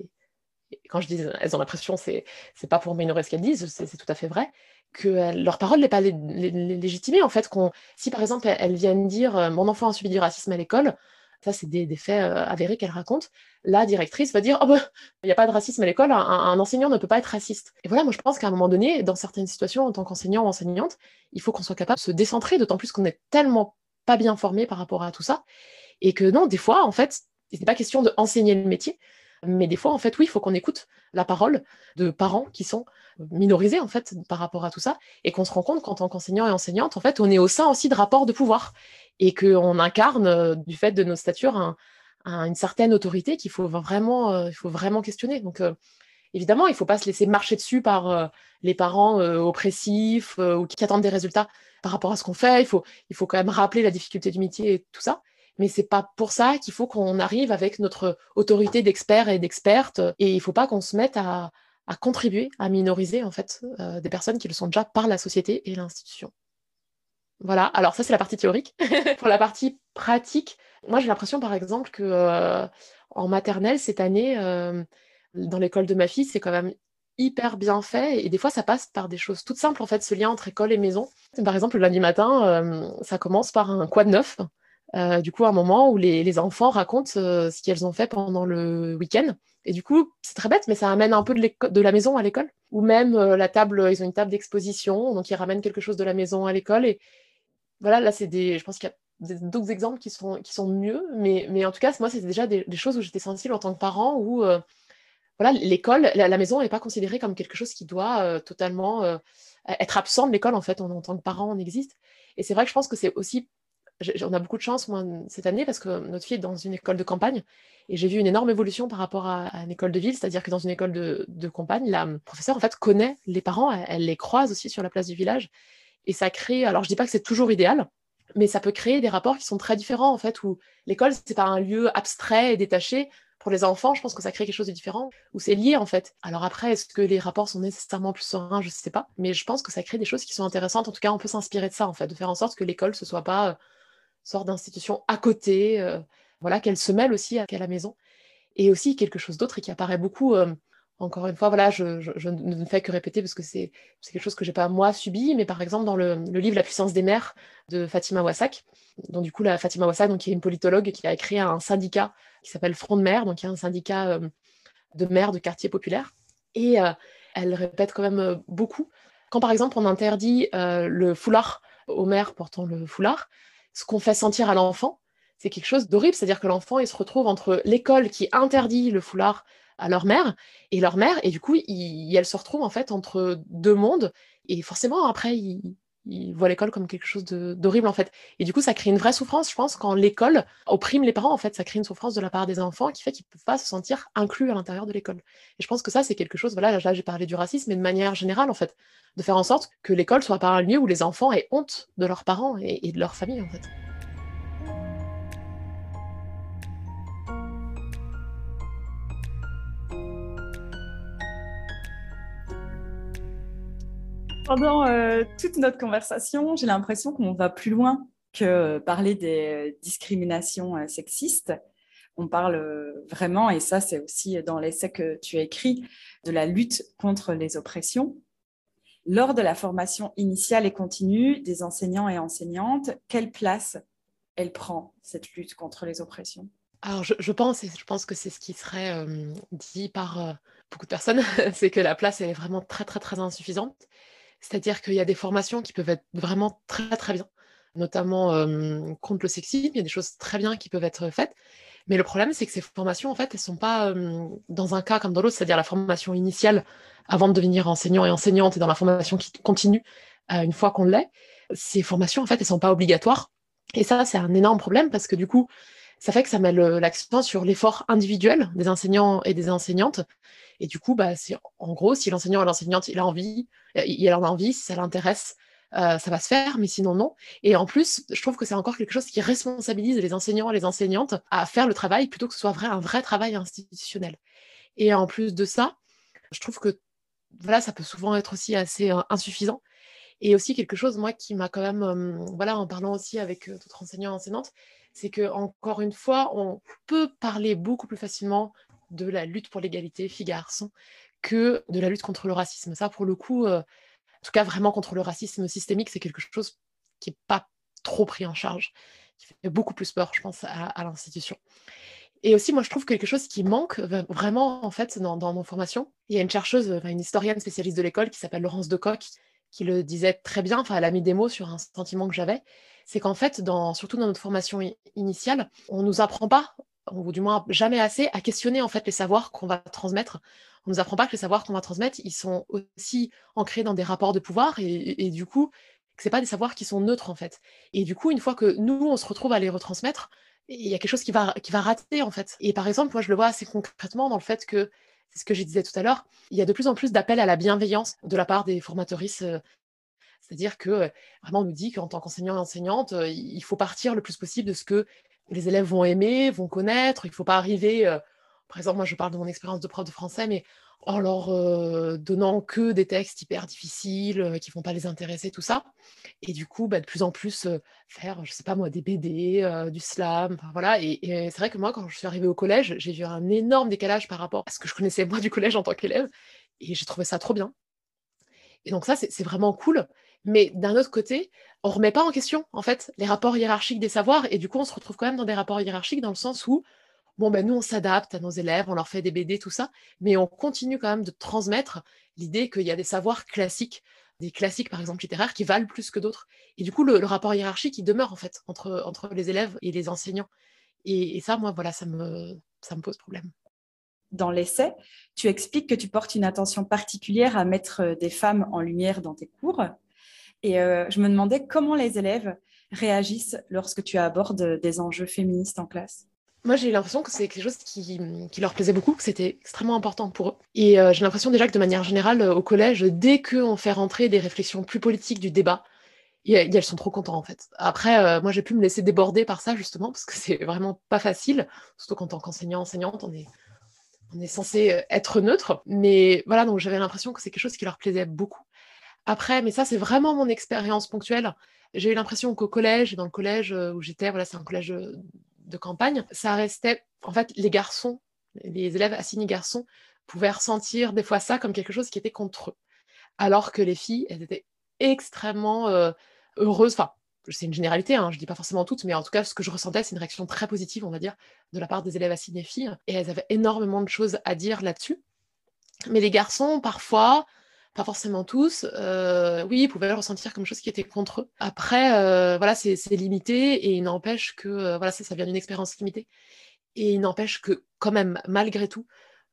quand je dis elles ont l'impression, c'est c'est pas pour minorer ce qu'elles disent, c'est tout à fait vrai, que leur parole n'est pas légitimée. En fait, si par exemple elles viennent dire euh, mon enfant a subi du racisme à l'école, ça c'est des, faits euh, avérés qu'elle raconte, la directrice va dire oh ben, il n'y a pas de racisme à l'école, un, enseignant ne peut pas être raciste. Et voilà, moi je pense qu'à un moment donné, dans certaines situations, en tant qu'enseignant ou enseignante, il faut qu'on soit capable de se décentrer, d'autant plus qu'on est tellement pas bien formé par rapport à tout ça, et que non, des fois, en fait, ce n'est pas question d'enseigner le métier, mais des fois, en fait, oui, il faut qu'on écoute la parole de parents qui sont minorisés, en fait, par rapport à tout ça, et qu'on se rend compte qu'en tant qu'enseignant et enseignante, en fait, on est au sein aussi de rapports de pouvoir, et qu'on incarne, euh, du fait de nos statures, une certaine autorité qu'il faut vraiment, euh, faut vraiment questionner. Donc, euh, évidemment, il ne faut pas se laisser marcher dessus par les parents oppressifs ou qui attendent des résultats par rapport à ce qu'on fait. Il faut, il faut quand même rappeler la difficulté du métier et tout ça mais c'est pas pour ça qu'il faut qu'on arrive avec notre autorité d'experts et d'expertes et il faut pas qu'on se mette à, contribuer à minoriser en fait euh, des personnes qui le sont déjà par la société et l'institution. Voilà, alors ça c'est la partie théorique. pour la partie pratique, moi j'ai l'impression par exemple que euh, en maternelle cette année, euh, dans l'école de ma fille, c'est quand même hyper bien fait et des fois ça passe par des choses toutes simples en fait, ce lien entre école et maison. Par exemple le lundi matin, ça commence par un quoi de neuf euh, du coup, un moment où les, enfants racontent euh, ce qu'elles ont fait pendant le week-end. Et du coup, c'est très bête, mais ça amène un peu de, la maison à l'école. Ou même euh, la table, ils ont une table d'exposition, donc ils ramènent quelque chose de la maison à l'école. Et voilà, là, c'est des. Je pense qu'il y a d'autres exemples qui sont, qui sont mieux, mais, mais en tout cas, moi, c'était déjà des, choses où j'étais sensible en tant que parent, où voilà, l'école, la, maison n'est pas considérée comme quelque chose qui doit totalement être absent de l'école, en fait. en tant que parent, on existe. Et c'est vrai que je pense que c'est aussi on a beaucoup de chance moi, cette année parce que notre fille est dans une école de campagne et j'ai vu une énorme évolution par rapport à, une école de ville, c'est-à-dire que dans une école de, campagne, la professeure en fait connaît les parents, elle, les croise aussi sur la place du village et ça crée. Alors je dis pas que c'est toujours idéal, mais ça peut créer des rapports qui sont très différents en fait où l'école c'est pas un lieu abstrait et détaché. Pour les enfants, je pense que ça crée quelque chose de différent, où c'est lié en fait. Alors après, est-ce que les rapports sont nécessairement plus sereins? Je ne sais pas, mais je pense que ça crée des choses qui sont intéressantes. En tout cas, on peut s'inspirer de ça en fait, de faire en sorte que l'école ce soit pas sorte d'institution à côté, euh, voilà, qu'elle se mêle aussi à, la maison. Et aussi quelque chose d'autre qui apparaît beaucoup, euh, encore une fois, voilà, je, ne fais que répéter parce que c'est quelque chose que j'ai pas moi subi, mais par exemple dans le, livre La puissance des mères de Fatima Wassak, donc du coup la Fatima Wassak, donc, qui est une politologue qui a créé un syndicat qui s'appelle Front de mères, donc y a un syndicat euh, de mères de quartiers populaires. Et elle répète quand même beaucoup. Quand par exemple on interdit le foulard aux mères portant le foulard, ce qu'on fait sentir à l'enfant, c'est quelque chose d'horrible. C'est-à-dire que l'enfant, il se retrouve entre l'école qui interdit le foulard à leur mère et leur mère, et du coup, elle se retrouve en fait entre deux mondes, et forcément, après, il, il voit l'école comme quelque chose d'horrible en fait. Et du coup, ça crée une vraie souffrance, je pense, quand l'école opprime les parents, en fait, ça crée une souffrance de la part des enfants qui fait qu'ils ne peuvent pas se sentir inclus à l'intérieur de l'école. Et je pense que ça, c'est quelque chose, voilà, là, j'ai parlé du racisme, mais de manière générale, en fait, de faire en sorte que l'école soit pas un lieu où les enfants aient honte de leurs parents et, et de leur famille, en fait. Pendant euh, toute notre conversation, j'ai l'impression qu'on va plus loin que parler des discriminations euh, sexistes. On parle euh, vraiment, et ça c'est aussi dans l'essai que tu as écrit, de la lutte contre les oppressions. Lors de la formation initiale et continue des enseignants et enseignantes, quelle place elle prend, cette lutte contre les oppressions? Alors, je, pense, et je pense que c'est ce qui serait dit par beaucoup de personnes, c'est que la place est vraiment très, très, très insuffisante. C'est-à-dire qu'il y a des formations qui peuvent être vraiment très très bien, notamment contre le sexisme, il y a des choses très bien qui peuvent être faites. Mais le problème, c'est que ces formations, en fait, elles ne sont pas dans un cas comme dans l'autre, c'est-à-dire la formation initiale avant de devenir enseignant et enseignante et dans la formation qui continue une fois qu'on l'est. Ces formations, en fait, elles ne sont pas obligatoires. Et ça, c'est un énorme problème parce que du coup, ça fait que ça met l'accent sur l'effort individuel des enseignants et des enseignantes. Et du coup, bah, en gros, si l'enseignant et l'enseignante, il a envie, euh, il en a envie, si ça l'intéresse, euh, ça va se faire, mais sinon non. Et en plus, je trouve que c'est encore quelque chose qui responsabilise les enseignants et les enseignantes à faire le travail plutôt que ce soit un vrai travail institutionnel. Et en plus de ça, je trouve que voilà, ça peut souvent être aussi assez euh, insuffisant. Et aussi quelque chose, moi, qui m'a quand même, voilà, en parlant aussi avec d'autres enseignants et enseignantes, c'est que encore une fois, on peut parler beaucoup plus facilement de la lutte pour l'égalité filles-garçons que de la lutte contre le racisme. Ça, pour le coup, en tout cas vraiment contre le racisme systémique, c'est quelque chose qui n'est pas trop pris en charge, qui fait beaucoup plus peur, je pense, à, l'institution. Et aussi, moi, je trouve quelque chose qui manque vraiment, en fait, dans, dans nos formations. Il y a une chercheuse, une historienne spécialiste de l'école qui s'appelle Laurence Decoq, qui le disait très bien, enfin, elle a mis des mots sur un sentiment que j'avais, c'est qu'en fait, surtout dans notre formation initiale, on ne nous apprend pas, ou du moins jamais assez, à questionner en fait les savoirs qu'on va transmettre. On ne nous apprend pas que les savoirs qu'on va transmettre, ils sont aussi ancrés dans des rapports de pouvoir et, du coup, que ce pas des savoirs qui sont neutres en fait. Et du coup, une fois que nous, on se retrouve à les retransmettre, il y a quelque chose qui va, qui va rater en fait. Et par exemple, moi, je le vois assez concrètement dans le fait que c'est ce que je disais tout à l'heure, il y a de plus en plus d'appels à la bienveillance de la part des formatrices euh, c'est-à-dire que vraiment on nous dit qu'en tant qu'enseignant et enseignante, il faut partir le plus possible de ce que les élèves vont aimer, vont connaître. Il ne faut pas arriver, par exemple, moi je parle de mon expérience de prof de français, mais en leur donnant que des textes hyper difficiles qui ne vont pas les intéresser, tout ça. Et du coup, bah, de plus en plus faire, je ne sais pas moi, des BD, du slam, voilà. Et, et c'est vrai que moi, quand je suis arrivée au collège, j'ai vu un énorme décalage par rapport à ce que je connaissais moi du collège en tant qu'élève. Et j'ai trouvé ça trop bien. Et donc ça, c'est vraiment cool. Mais d'un autre côté, on remet pas en question, en fait, les rapports hiérarchiques des savoirs. Et du coup, on se retrouve quand même dans des rapports hiérarchiques dans le sens où, bon, ben, nous, on s'adapte à nos élèves, on leur fait des BD, tout ça, mais on continue quand même de transmettre l'idée qu'il y a des savoirs classiques, des classiques, par exemple, littéraires, qui valent plus que d'autres. Et du coup, le, rapport hiérarchique, il demeure, en fait, entre, entre les élèves et les enseignants. Et, ça, moi, voilà, ça me, ça me pose problème dans l'essai, tu expliques que tu portes une attention particulière à mettre des femmes en lumière dans tes cours. Et euh, je me demandais comment les élèves réagissent lorsque tu abordes des enjeux féministes en classe. Moi, j'ai l'impression que c'est quelque chose qui, leur plaisait beaucoup, que c'était extrêmement important pour eux. Et euh, j'ai l'impression déjà que de manière générale, au collège, dès qu'on fait rentrer des réflexions plus politiques du débat, elles sont trop contents en fait. Après, euh, moi, j'ai pu me laisser déborder par ça justement, parce que c'est vraiment pas facile, surtout qu'en tant qu'enseignant, enseignante, on est, on est censé être neutre. Mais voilà, donc j'avais l'impression que c'est quelque chose qui leur plaisait beaucoup. Après, mais ça, c'est vraiment mon expérience ponctuelle. J'ai eu l'impression qu'au collège, dans le collège euh, où j'étais, voilà, c'est un collège euh, de campagne, ça restait, en fait, les garçons, les élèves assignés garçons, pouvaient ressentir des fois ça comme quelque chose qui était contre eux. Alors que les filles, elles étaient extrêmement euh, heureuses, enfin, c'est une généralité, hein, je ne dis pas forcément toutes, mais en tout cas, ce que je ressentais, c'est une réaction très positive, on va dire, de la part des élèves assignés filles. Et elles avaient énormément de choses à dire là-dessus. Mais les garçons, parfois, pas forcément tous, euh, oui, ils pouvaient le ressentir comme chose qui était contre eux. Après, euh, voilà, c'est limité et il n'empêche que, euh, voilà, ça, vient d'une expérience limitée. Et il n'empêche que, quand même, malgré tout,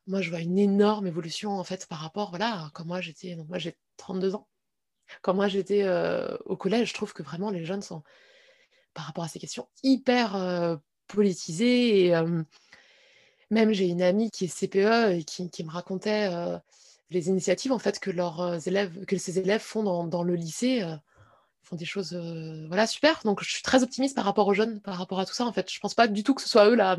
moi, je vois une énorme évolution, en fait, par rapport, voilà, quand moi, j'étais, moi, j'ai 32 ans. Quand moi, j'étais au collège, je trouve que vraiment, les jeunes sont, par rapport à ces questions, hyper politisés et même j'ai une amie qui est CPE et qui, me racontait les initiatives en fait que leurs élèves, que ces élèves font dans, le lycée. Ils font des choses voilà super. Donc je suis très optimiste par rapport aux jeunes par rapport à tout ça en fait. Je pense pas du tout que ce soit eux la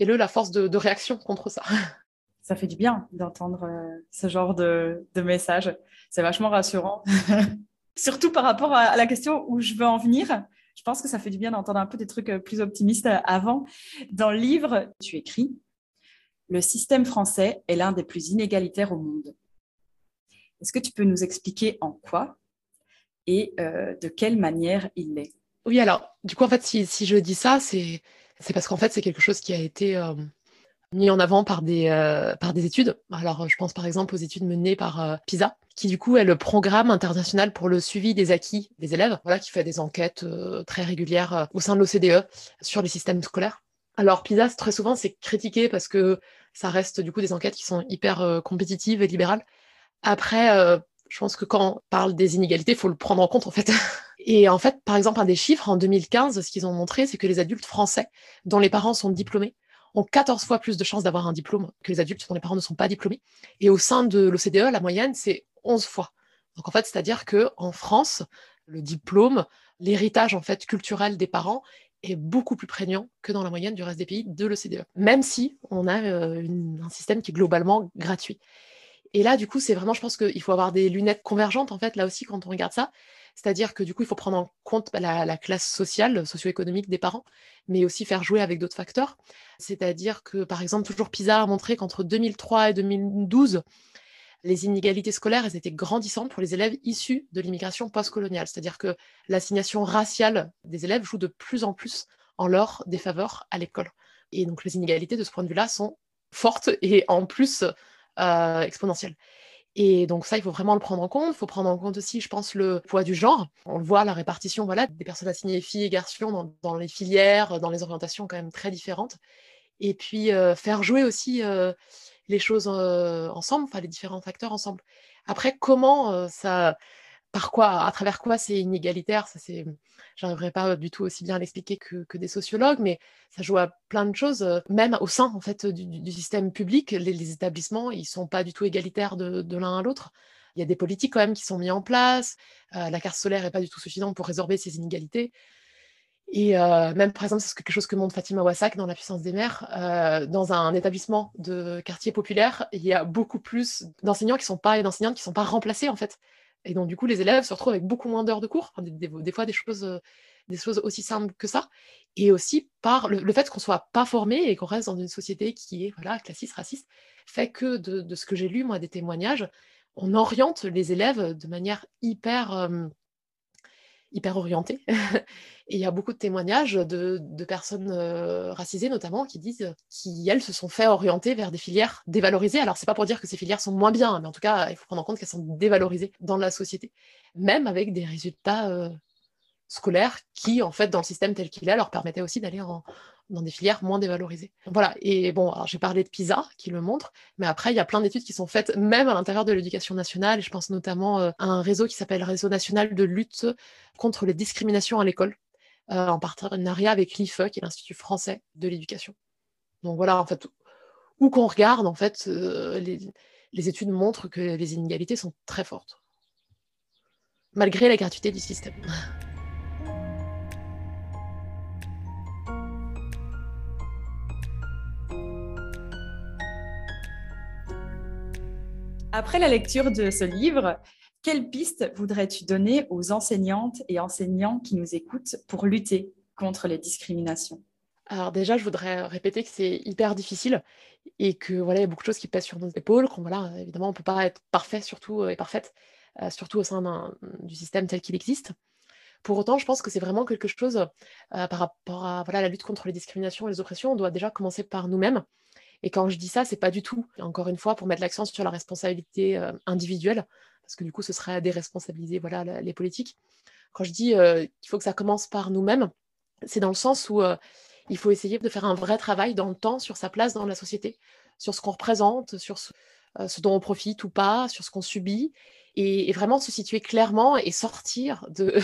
et eux la force de, réaction contre ça. Ça fait du bien d'entendre ce genre de, de message. C'est vachement rassurant. Surtout par rapport à la question où je veux en venir. Je pense que ça fait du bien d'entendre un peu des trucs plus optimistes avant. Dans le livre, tu écris Le système français est l'un des plus inégalitaires au monde. Est-ce que tu peux nous expliquer en quoi et euh, de quelle manière il l'est? Oui, alors, du coup, en fait, si, je dis ça, c'est parce qu'en fait, c'est quelque chose qui a été euh, mis en avant par des, euh, par des études. Alors, je pense par exemple aux études menées par PISA, qui du coup est le programme international pour le suivi des acquis des élèves, voilà, qui fait des enquêtes très régulières au sein de l'OCDE sur les systèmes scolaires. Alors PISA, très souvent, c'est critiqué parce que ça reste du coup des enquêtes qui sont hyper compétitives et libérales. Après, je pense que quand on parle des inégalités, il faut le prendre en compte en fait. Et en fait, par exemple, un des chiffres en 2015, ce qu'ils ont montré, c'est que les adultes français dont les parents sont diplômés ont 14 fois plus de chances d'avoir un diplôme que les adultes dont les parents ne sont pas diplômés. Et au sein de l'OCDE, la moyenne, c'est 11 fois. Donc en fait, c'est-à-dire que en France, le diplôme, l'héritage en fait culturel des parents est beaucoup plus prégnant que dans la moyenne du reste des pays de l'OCDE, même si on a euh, un système qui est globalement gratuit. Et là, du coup, c'est vraiment, je pense qu'il faut avoir des lunettes convergentes, en fait, là aussi, quand on regarde ça. C'est-à-dire que du coup, il faut prendre en compte bah, la, classe sociale, socio-économique des parents, mais aussi faire jouer avec d'autres facteurs. C'est-à-dire que, par exemple, toujours PISA a montré qu'entre 2003 et 2012, les inégalités scolaires, elles étaient grandissantes pour les élèves issus de l'immigration postcoloniale. C'est-à-dire que l'assignation raciale des élèves joue de plus en plus en leur défaveur à l'école. Et donc les inégalités de ce point de vue-là sont fortes et en plus euh, exponentielle. Et donc ça, il faut vraiment le prendre en compte. Il faut prendre en compte aussi, je pense, le poids du genre. On le voit, la répartition voilà, des personnes assignées filles et garçons dans, les filières, dans les orientations quand même très différentes. Et puis euh, faire jouer aussi euh, les choses ensemble, enfin les différents facteurs ensemble. Après, comment ça par quoi, à travers quoi c'est inégalitaire, ça c'est, j'arriverai pas du tout aussi bien à l'expliquer que, des sociologues, mais ça joue à plein de choses, même au sein en fait du, système public, les, établissements ils sont pas du tout égalitaires de, l'un à l'autre. Il y a des politiques quand même qui sont mises en place. La carte solaire est pas du tout suffisante pour résorber ces inégalités. Et euh, même, par exemple, c'est quelque chose que montre Fatima Wassak dans La puissance des mères. dans un établissement de quartier populaire, il y a beaucoup plus d'enseignants qui sont pas et d'enseignantes qui sont pas remplacés en fait. Et donc, du coup, les élèves se retrouvent avec beaucoup moins d'heures de cours, des, fois des choses, euh, des choses aussi simples que ça. Et aussi par le, fait qu'on ne soit pas formé et qu'on reste dans une société qui est voilà, classiste, raciste, fait que de, ce que j'ai lu, moi, des témoignages, on oriente les élèves de manière hyper, euh, hyper orientée. Et il y a beaucoup de témoignages de, personnes euh, racisées notamment qui disent qui elles se sont fait orienter vers des filières dévalorisées. Alors c'est pas pour dire que ces filières sont moins bien, mais en tout cas il faut prendre en compte qu'elles sont dévalorisées dans la société, même avec des résultats euh, scolaires qui en fait dans le système tel qu'il est leur permettaient aussi d'aller dans des filières moins dévalorisées. Voilà, et bon, j'ai parlé de PISA qui le montre, mais après, il y a plein d'études qui sont faites même à l'intérieur de l'éducation nationale, je pense notamment euh, à un réseau qui s'appelle Réseau national de lutte contre les discriminations à l'école, euh, en partenariat avec l'IFE, qui est l'Institut français de l'éducation. Donc voilà, en fait, où qu'on regarde, en fait, euh, les, études montrent que les inégalités sont très fortes, malgré la gratuité du système. Après la lecture de ce livre, quelle piste voudrais-tu donner aux enseignantes et enseignants qui nous écoutent pour lutter contre les discriminations? Alors déjà, je voudrais répéter que c'est hyper difficile et que voilà, il y a beaucoup de choses qui pèsent sur nos épaules, évidemment, on peut pas être parfait surtout et parfaite, surtout au sein du système tel qu'il existe. Pour autant, je pense que c'est vraiment quelque chose par rapport à la lutte contre les discriminations et les oppressions, on doit déjà commencer par nous-mêmes. Et quand je dis ça, c'est pas du tout, encore une fois, pour mettre l'accent sur la responsabilité individuelle, parce que du coup, ce serait à déresponsabiliser voilà, les politiques. Quand je dis qu'il faut que ça commence par nous-mêmes, c'est dans le sens où il faut essayer de faire un vrai travail dans le temps sur sa place dans la société, sur ce qu'on représente, sur ce, dont on profite ou pas, sur ce qu'on subit, et, vraiment se situer clairement et sortir de,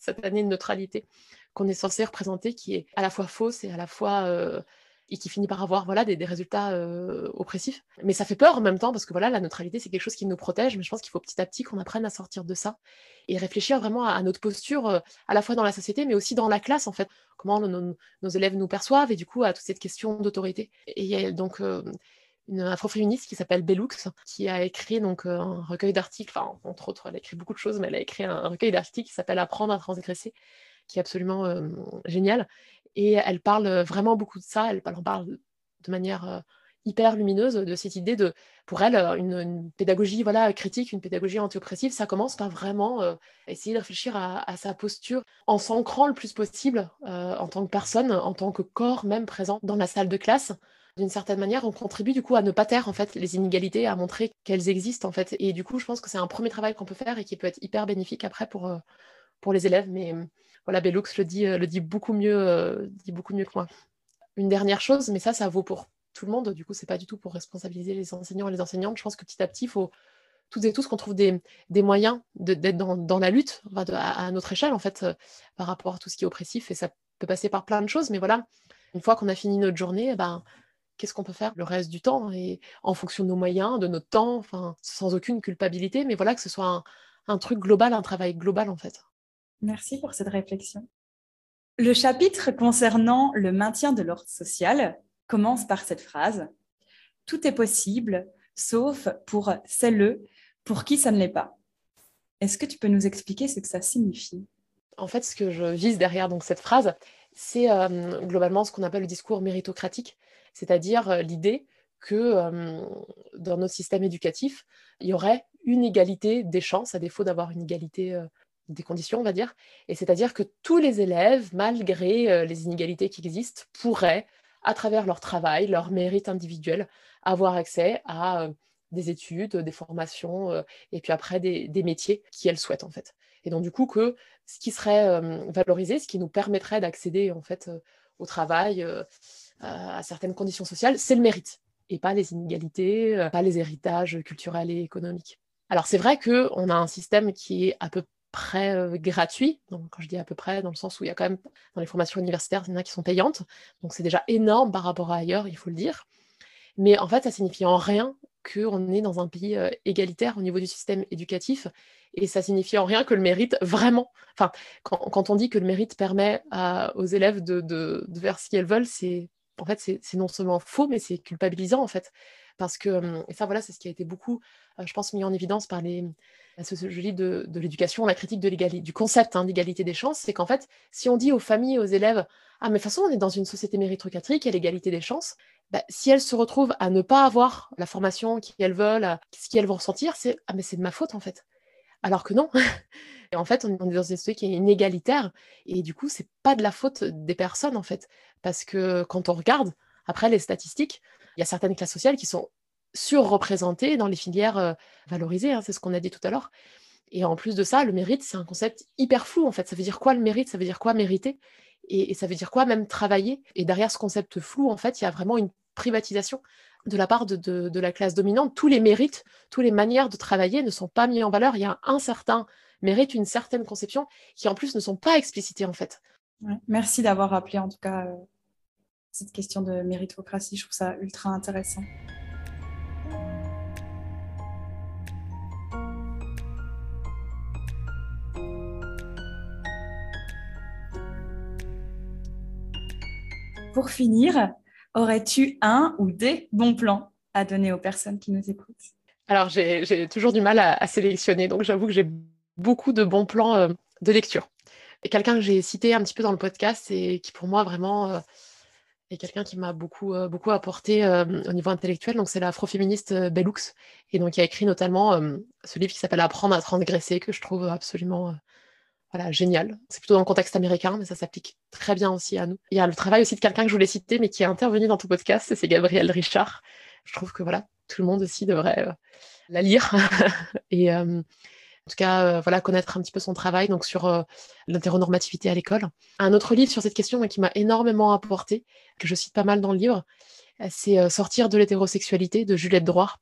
cette année de neutralité qu'on est censé représenter, qui est à la fois fausse et à la fois et qui finit par avoir voilà, des, résultats euh, oppressifs. Mais ça fait peur en même temps parce que voilà, la neutralité, c'est quelque chose qui nous protège, mais je pense qu'il faut petit à petit qu'on apprenne à sortir de ça et réfléchir vraiment à, notre posture, euh, à la fois dans la société, mais aussi dans la classe, en fait, comment nos, élèves nous perçoivent et du coup à toute cette question d'autorité. Et il y a donc euh, une afroféministe qui s'appelle Bellux, qui a écrit donc un recueil d'articles, enfin, entre autres, elle a écrit beaucoup de choses, mais elle a écrit un, recueil d'articles qui s'appelle Apprendre à transgresser, qui est absolument génial. Et elle parle vraiment beaucoup de ça, elle en parle de manière hyper lumineuse de cette idée de, pour elle, une, pédagogie voilà, critique, une pédagogie anti-oppressive, ça commence par vraiment essayer de réfléchir à, sa posture en s'ancrant le plus possible en tant que personne, en tant que corps même présent dans la salle de classe. D'une certaine manière, on contribue du coup à ne pas taire en fait les inégalités, à montrer qu'elles existent en fait. Et du coup, je pense que c'est un premier travail qu'on peut faire et qui peut être hyper bénéfique après pour, pour les élèves. Mais voilà, Bellux le dit, euh, beaucoup mieux, euh, beaucoup mieux que moi. Une dernière chose, mais ça, ça vaut pour tout le monde. Du coup, c'est pas du tout pour responsabiliser les enseignants et les enseignantes. Je pense que petit à petit, il faut toutes et tous qu'on trouve des, moyens d'être dans, la lutte à, notre échelle, en fait, euh, par rapport à tout ce qui est oppressif. Et ça peut passer par plein de choses. Mais voilà, une fois qu'on a fini notre journée, eh ben, qu'est-ce qu'on peut faire le reste du temps et en fonction de nos moyens, de notre temps, enfin, sans aucune culpabilité, mais voilà, que ce soit un truc global, un travail global, en fait. Merci pour cette réflexion. Le chapitre concernant le maintien de l'ordre social commence par cette phrase Tout est possible, sauf pour celles pour qui ça ne l'est pas. Est-ce que tu peux nous expliquer ce que ça signifie? En fait, ce que je vise derrière donc, cette phrase, c'est euh, globalement ce qu'on appelle le discours méritocratique, c'est-à-dire euh, l'idée que euh, dans notre système éducatif, il y aurait une égalité des chances, à défaut d'avoir une égalité des conditions, on va dire. Et c'est-à-dire que tous les élèves, malgré euh, les inégalités qui existent, pourraient, à travers leur travail, leur mérite individuel, avoir accès à euh, des études, des formations, euh, et puis après des, métiers qu'elles souhaitent en fait. Et donc du coup ce qui serait valorisé, ce qui nous permettrait d'accéder en fait au travail, à certaines conditions sociales, c'est le mérite et pas les inégalités, pas les héritages culturels et économiques. Alors c'est vrai qu'on a un système qui est à peu près euh, gratuit. Quand je dis à peu près, dans le sens où il y a quand même, dans les formations universitaires, il y en a qui sont payantes. Donc, c'est déjà énorme par rapport à ailleurs, il faut le dire. Mais en fait, ça signifie en rien qu'on est dans un pays euh, égalitaire au niveau du système éducatif. Et ça signifie en rien que le mérite vraiment. Enfin, quand, on dit que le mérite permet aux élèves de, de, faire ce qu'ils veulent, c'est en fait, c'est non seulement faux, mais c'est culpabilisant en fait. Parce que, hum, et ça, voilà, c'est ce qui a été beaucoup, euh, je pense, mis en évidence par les, la sociologie de, de l'éducation, la critique du concept hein, d'égalité des chances, c'est qu'en fait, si on dit aux familles, aux élèves, ah, mais de toute façon, on est dans une société méritocratique, il y a l'égalité des chances, bah, si elles se retrouvent à ne pas avoir la formation qu'elles veulent, ce qu'elles vont ressentir, c'est ah, mais c'est de ma faute en fait. Alors que non. et en fait, on est dans une société qui est inégalitaire, et du coup, c'est pas de la faute des personnes en fait, parce que quand on regarde après les statistiques, il y a certaines classes sociales qui sont surreprésentées dans les filières euh, valorisées, hein, c'est ce qu'on a dit tout à l'heure. Et en plus de ça, le mérite, c'est un concept hyper flou en fait. Ça veut dire quoi le mérite? Ça veut dire quoi mériter? Et, ça veut dire quoi même travailler? Et derrière ce concept flou, en fait, il y a vraiment une privatisation de la part de, la classe dominante. Tous les mérites, toutes les manières de travailler ne sont pas mis en valeur. Il y a un certain mérite, une certaine conception qui en plus ne sont pas explicitées en fait. Merci d'avoir rappelé en tout cas euh, cette question de méritocratie. Je trouve ça ultra intéressant. Pour finir, aurais-tu un ou des bons plans à donner aux personnes qui nous écoutent? Alors, j'ai toujours du mal à, sélectionner, donc j'avoue que j'ai beaucoup de bons plans euh, de lecture. Et quelqu'un que j'ai cité un petit peu dans le podcast et qui pour moi vraiment euh, et quelqu'un qui m'a beaucoup, beaucoup apporté au niveau intellectuel. Donc, c'est l'afroféministe Bellux, et donc qui a écrit notamment ce livre qui s'appelle Apprendre à transgresser, que je trouve absolument voilà, génial. C'est plutôt dans le contexte américain, mais ça s'applique très bien aussi à nous. Il y a le travail aussi de quelqu'un que je voulais citer, mais qui est intervenu dans ton podcast, c'est Gabriel Richard. Je trouve que voilà, tout le monde aussi devrait la lire. et en tout cas, euh, voilà, connaître un petit peu son travail donc sur euh, l'interonormativité à l'école. Un autre livre sur cette question qui m'a énormément apporté, que je cite pas mal dans le livre, euh, c'est Sortir de l'hétérosexualité de Juliette Droit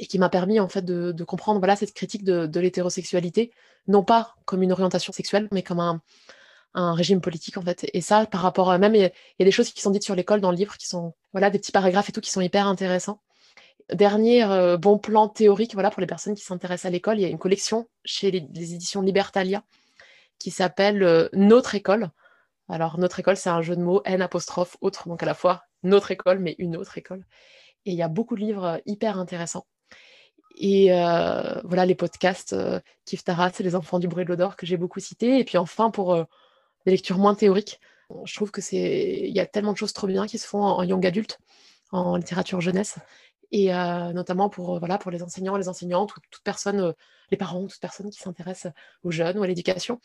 et qui m'a permis en fait de, comprendre voilà cette critique de, l'hétérosexualité, non pas comme une orientation sexuelle, mais comme un, régime politique en fait. Et ça, par rapport à même, il y, a des choses qui sont dites sur l'école dans le livre qui sont voilà des petits paragraphes et tout qui sont hyper intéressants. Dernier euh, bon plan théorique, voilà, pour les personnes qui s'intéressent à l'école, il y a une collection chez les, éditions Libertalia qui s'appelle euh, Notre école. Alors, notre école, c'est un jeu de mots, N apostrophe autre, donc à la fois notre école, mais une autre école. Et il y a beaucoup de livres euh, hyper intéressants. Et voilà, les podcasts, Kif Tara, c'est les enfants du bruit de l'odeur que j'ai beaucoup cités. Et puis enfin, pour des lectures moins théoriques, je trouve que c'est, il y a tellement de choses trop bien qui se font en young adulte, en littérature jeunesse et notamment pour, voilà, pour les enseignants, les enseignantes, ou toute personne, les parents, toute personne qui s'intéresse aux jeunes ou à l'éducation.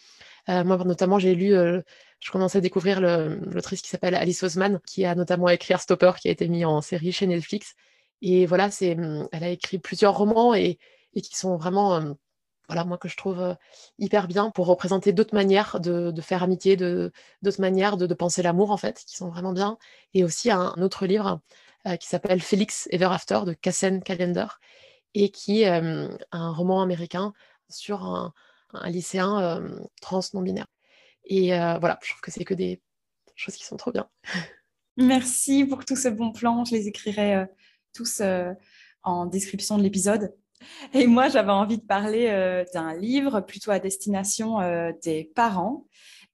moi, notamment, j'ai lu, je commençais à découvrir l'autrice qui s'appelle Alice Osman, qui a notamment écrit Stopper, qui a été mis en série chez Netflix. Et voilà, c'est, mmh, elle a écrit plusieurs romans et, qui sont vraiment voilà, moi que je trouve hyper bien pour représenter d'autres manières de, faire amitié, d'autres manières de, penser l'amour en fait, qui sont vraiment bien. Et aussi un autre livre euh, qui s'appelle Felix Ever After de Cassen Calendar et qui est un roman américain sur un, lycéen trans non-binaire. Et voilà, je trouve que c'est que des choses qui sont trop bien. Merci pour tous ces bons plans. Je les écrirai tous en description de l'épisode. Et moi, j'avais envie de parler d'un livre plutôt à destination des parents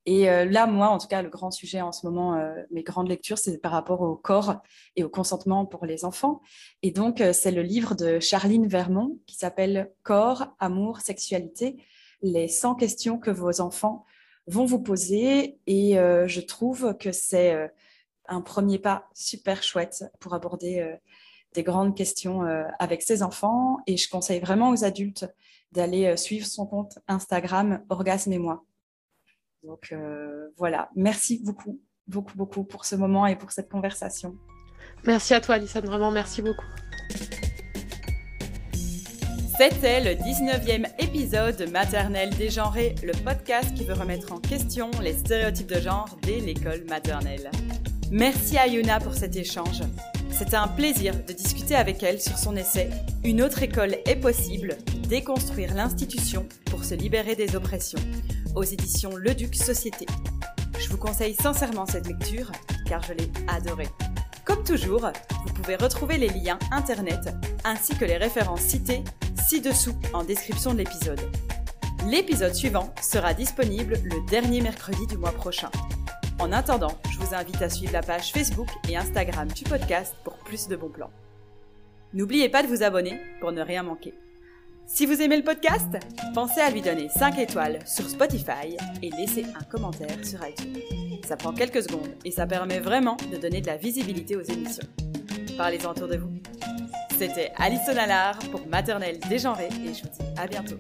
et euh, là, moi, en tout cas, le grand sujet en ce moment, euh, mes grandes lectures, c'est par rapport au corps et au consentement pour les enfants. Et donc, euh, c'est le livre de Charline Vermont qui s'appelle Corps, amour, sexualité, les 100 questions que vos enfants vont vous poser. Et je trouve que c'est un premier pas super chouette pour aborder des grandes questions avec ses enfants. Et je conseille vraiment aux adultes d'aller suivre son compte Instagram Orgasme et moi donc euh, voilà, merci beaucoup, beaucoup, beaucoup pour ce moment et pour cette conversation. Merci à toi, Alison, vraiment merci beaucoup. C'était le 19e épisode de Maternelle dégenrée, le podcast qui veut remettre en question les stéréotypes de genre dès l'école maternelle. Merci à Yuna pour cet échange. C'était un plaisir de discuter avec elle sur son essai Une autre école est possible, déconstruire l'institution pour se libérer des oppressions aux éditions Le Duc Société. Je vous conseille sincèrement cette lecture car je l'ai adorée. Comme toujours, vous pouvez retrouver les liens internet ainsi que les références citées ci-dessous en description de l'épisode. L'épisode suivant sera disponible le dernier mercredi du mois prochain. En attendant, je vous invite à suivre la page Facebook et Instagram du podcast pour plus de bons plans. N'oubliez pas de vous abonner pour ne rien manquer. Si vous aimez le podcast, pensez à lui donner 5 étoiles sur Spotify et laisser un commentaire sur iTunes. Ça prend quelques secondes et ça permet vraiment de donner de la visibilité aux émissions. Parlez-en autour de vous. C'était Alison Allard pour Maternelle Dégenrée et je vous dis à bientôt.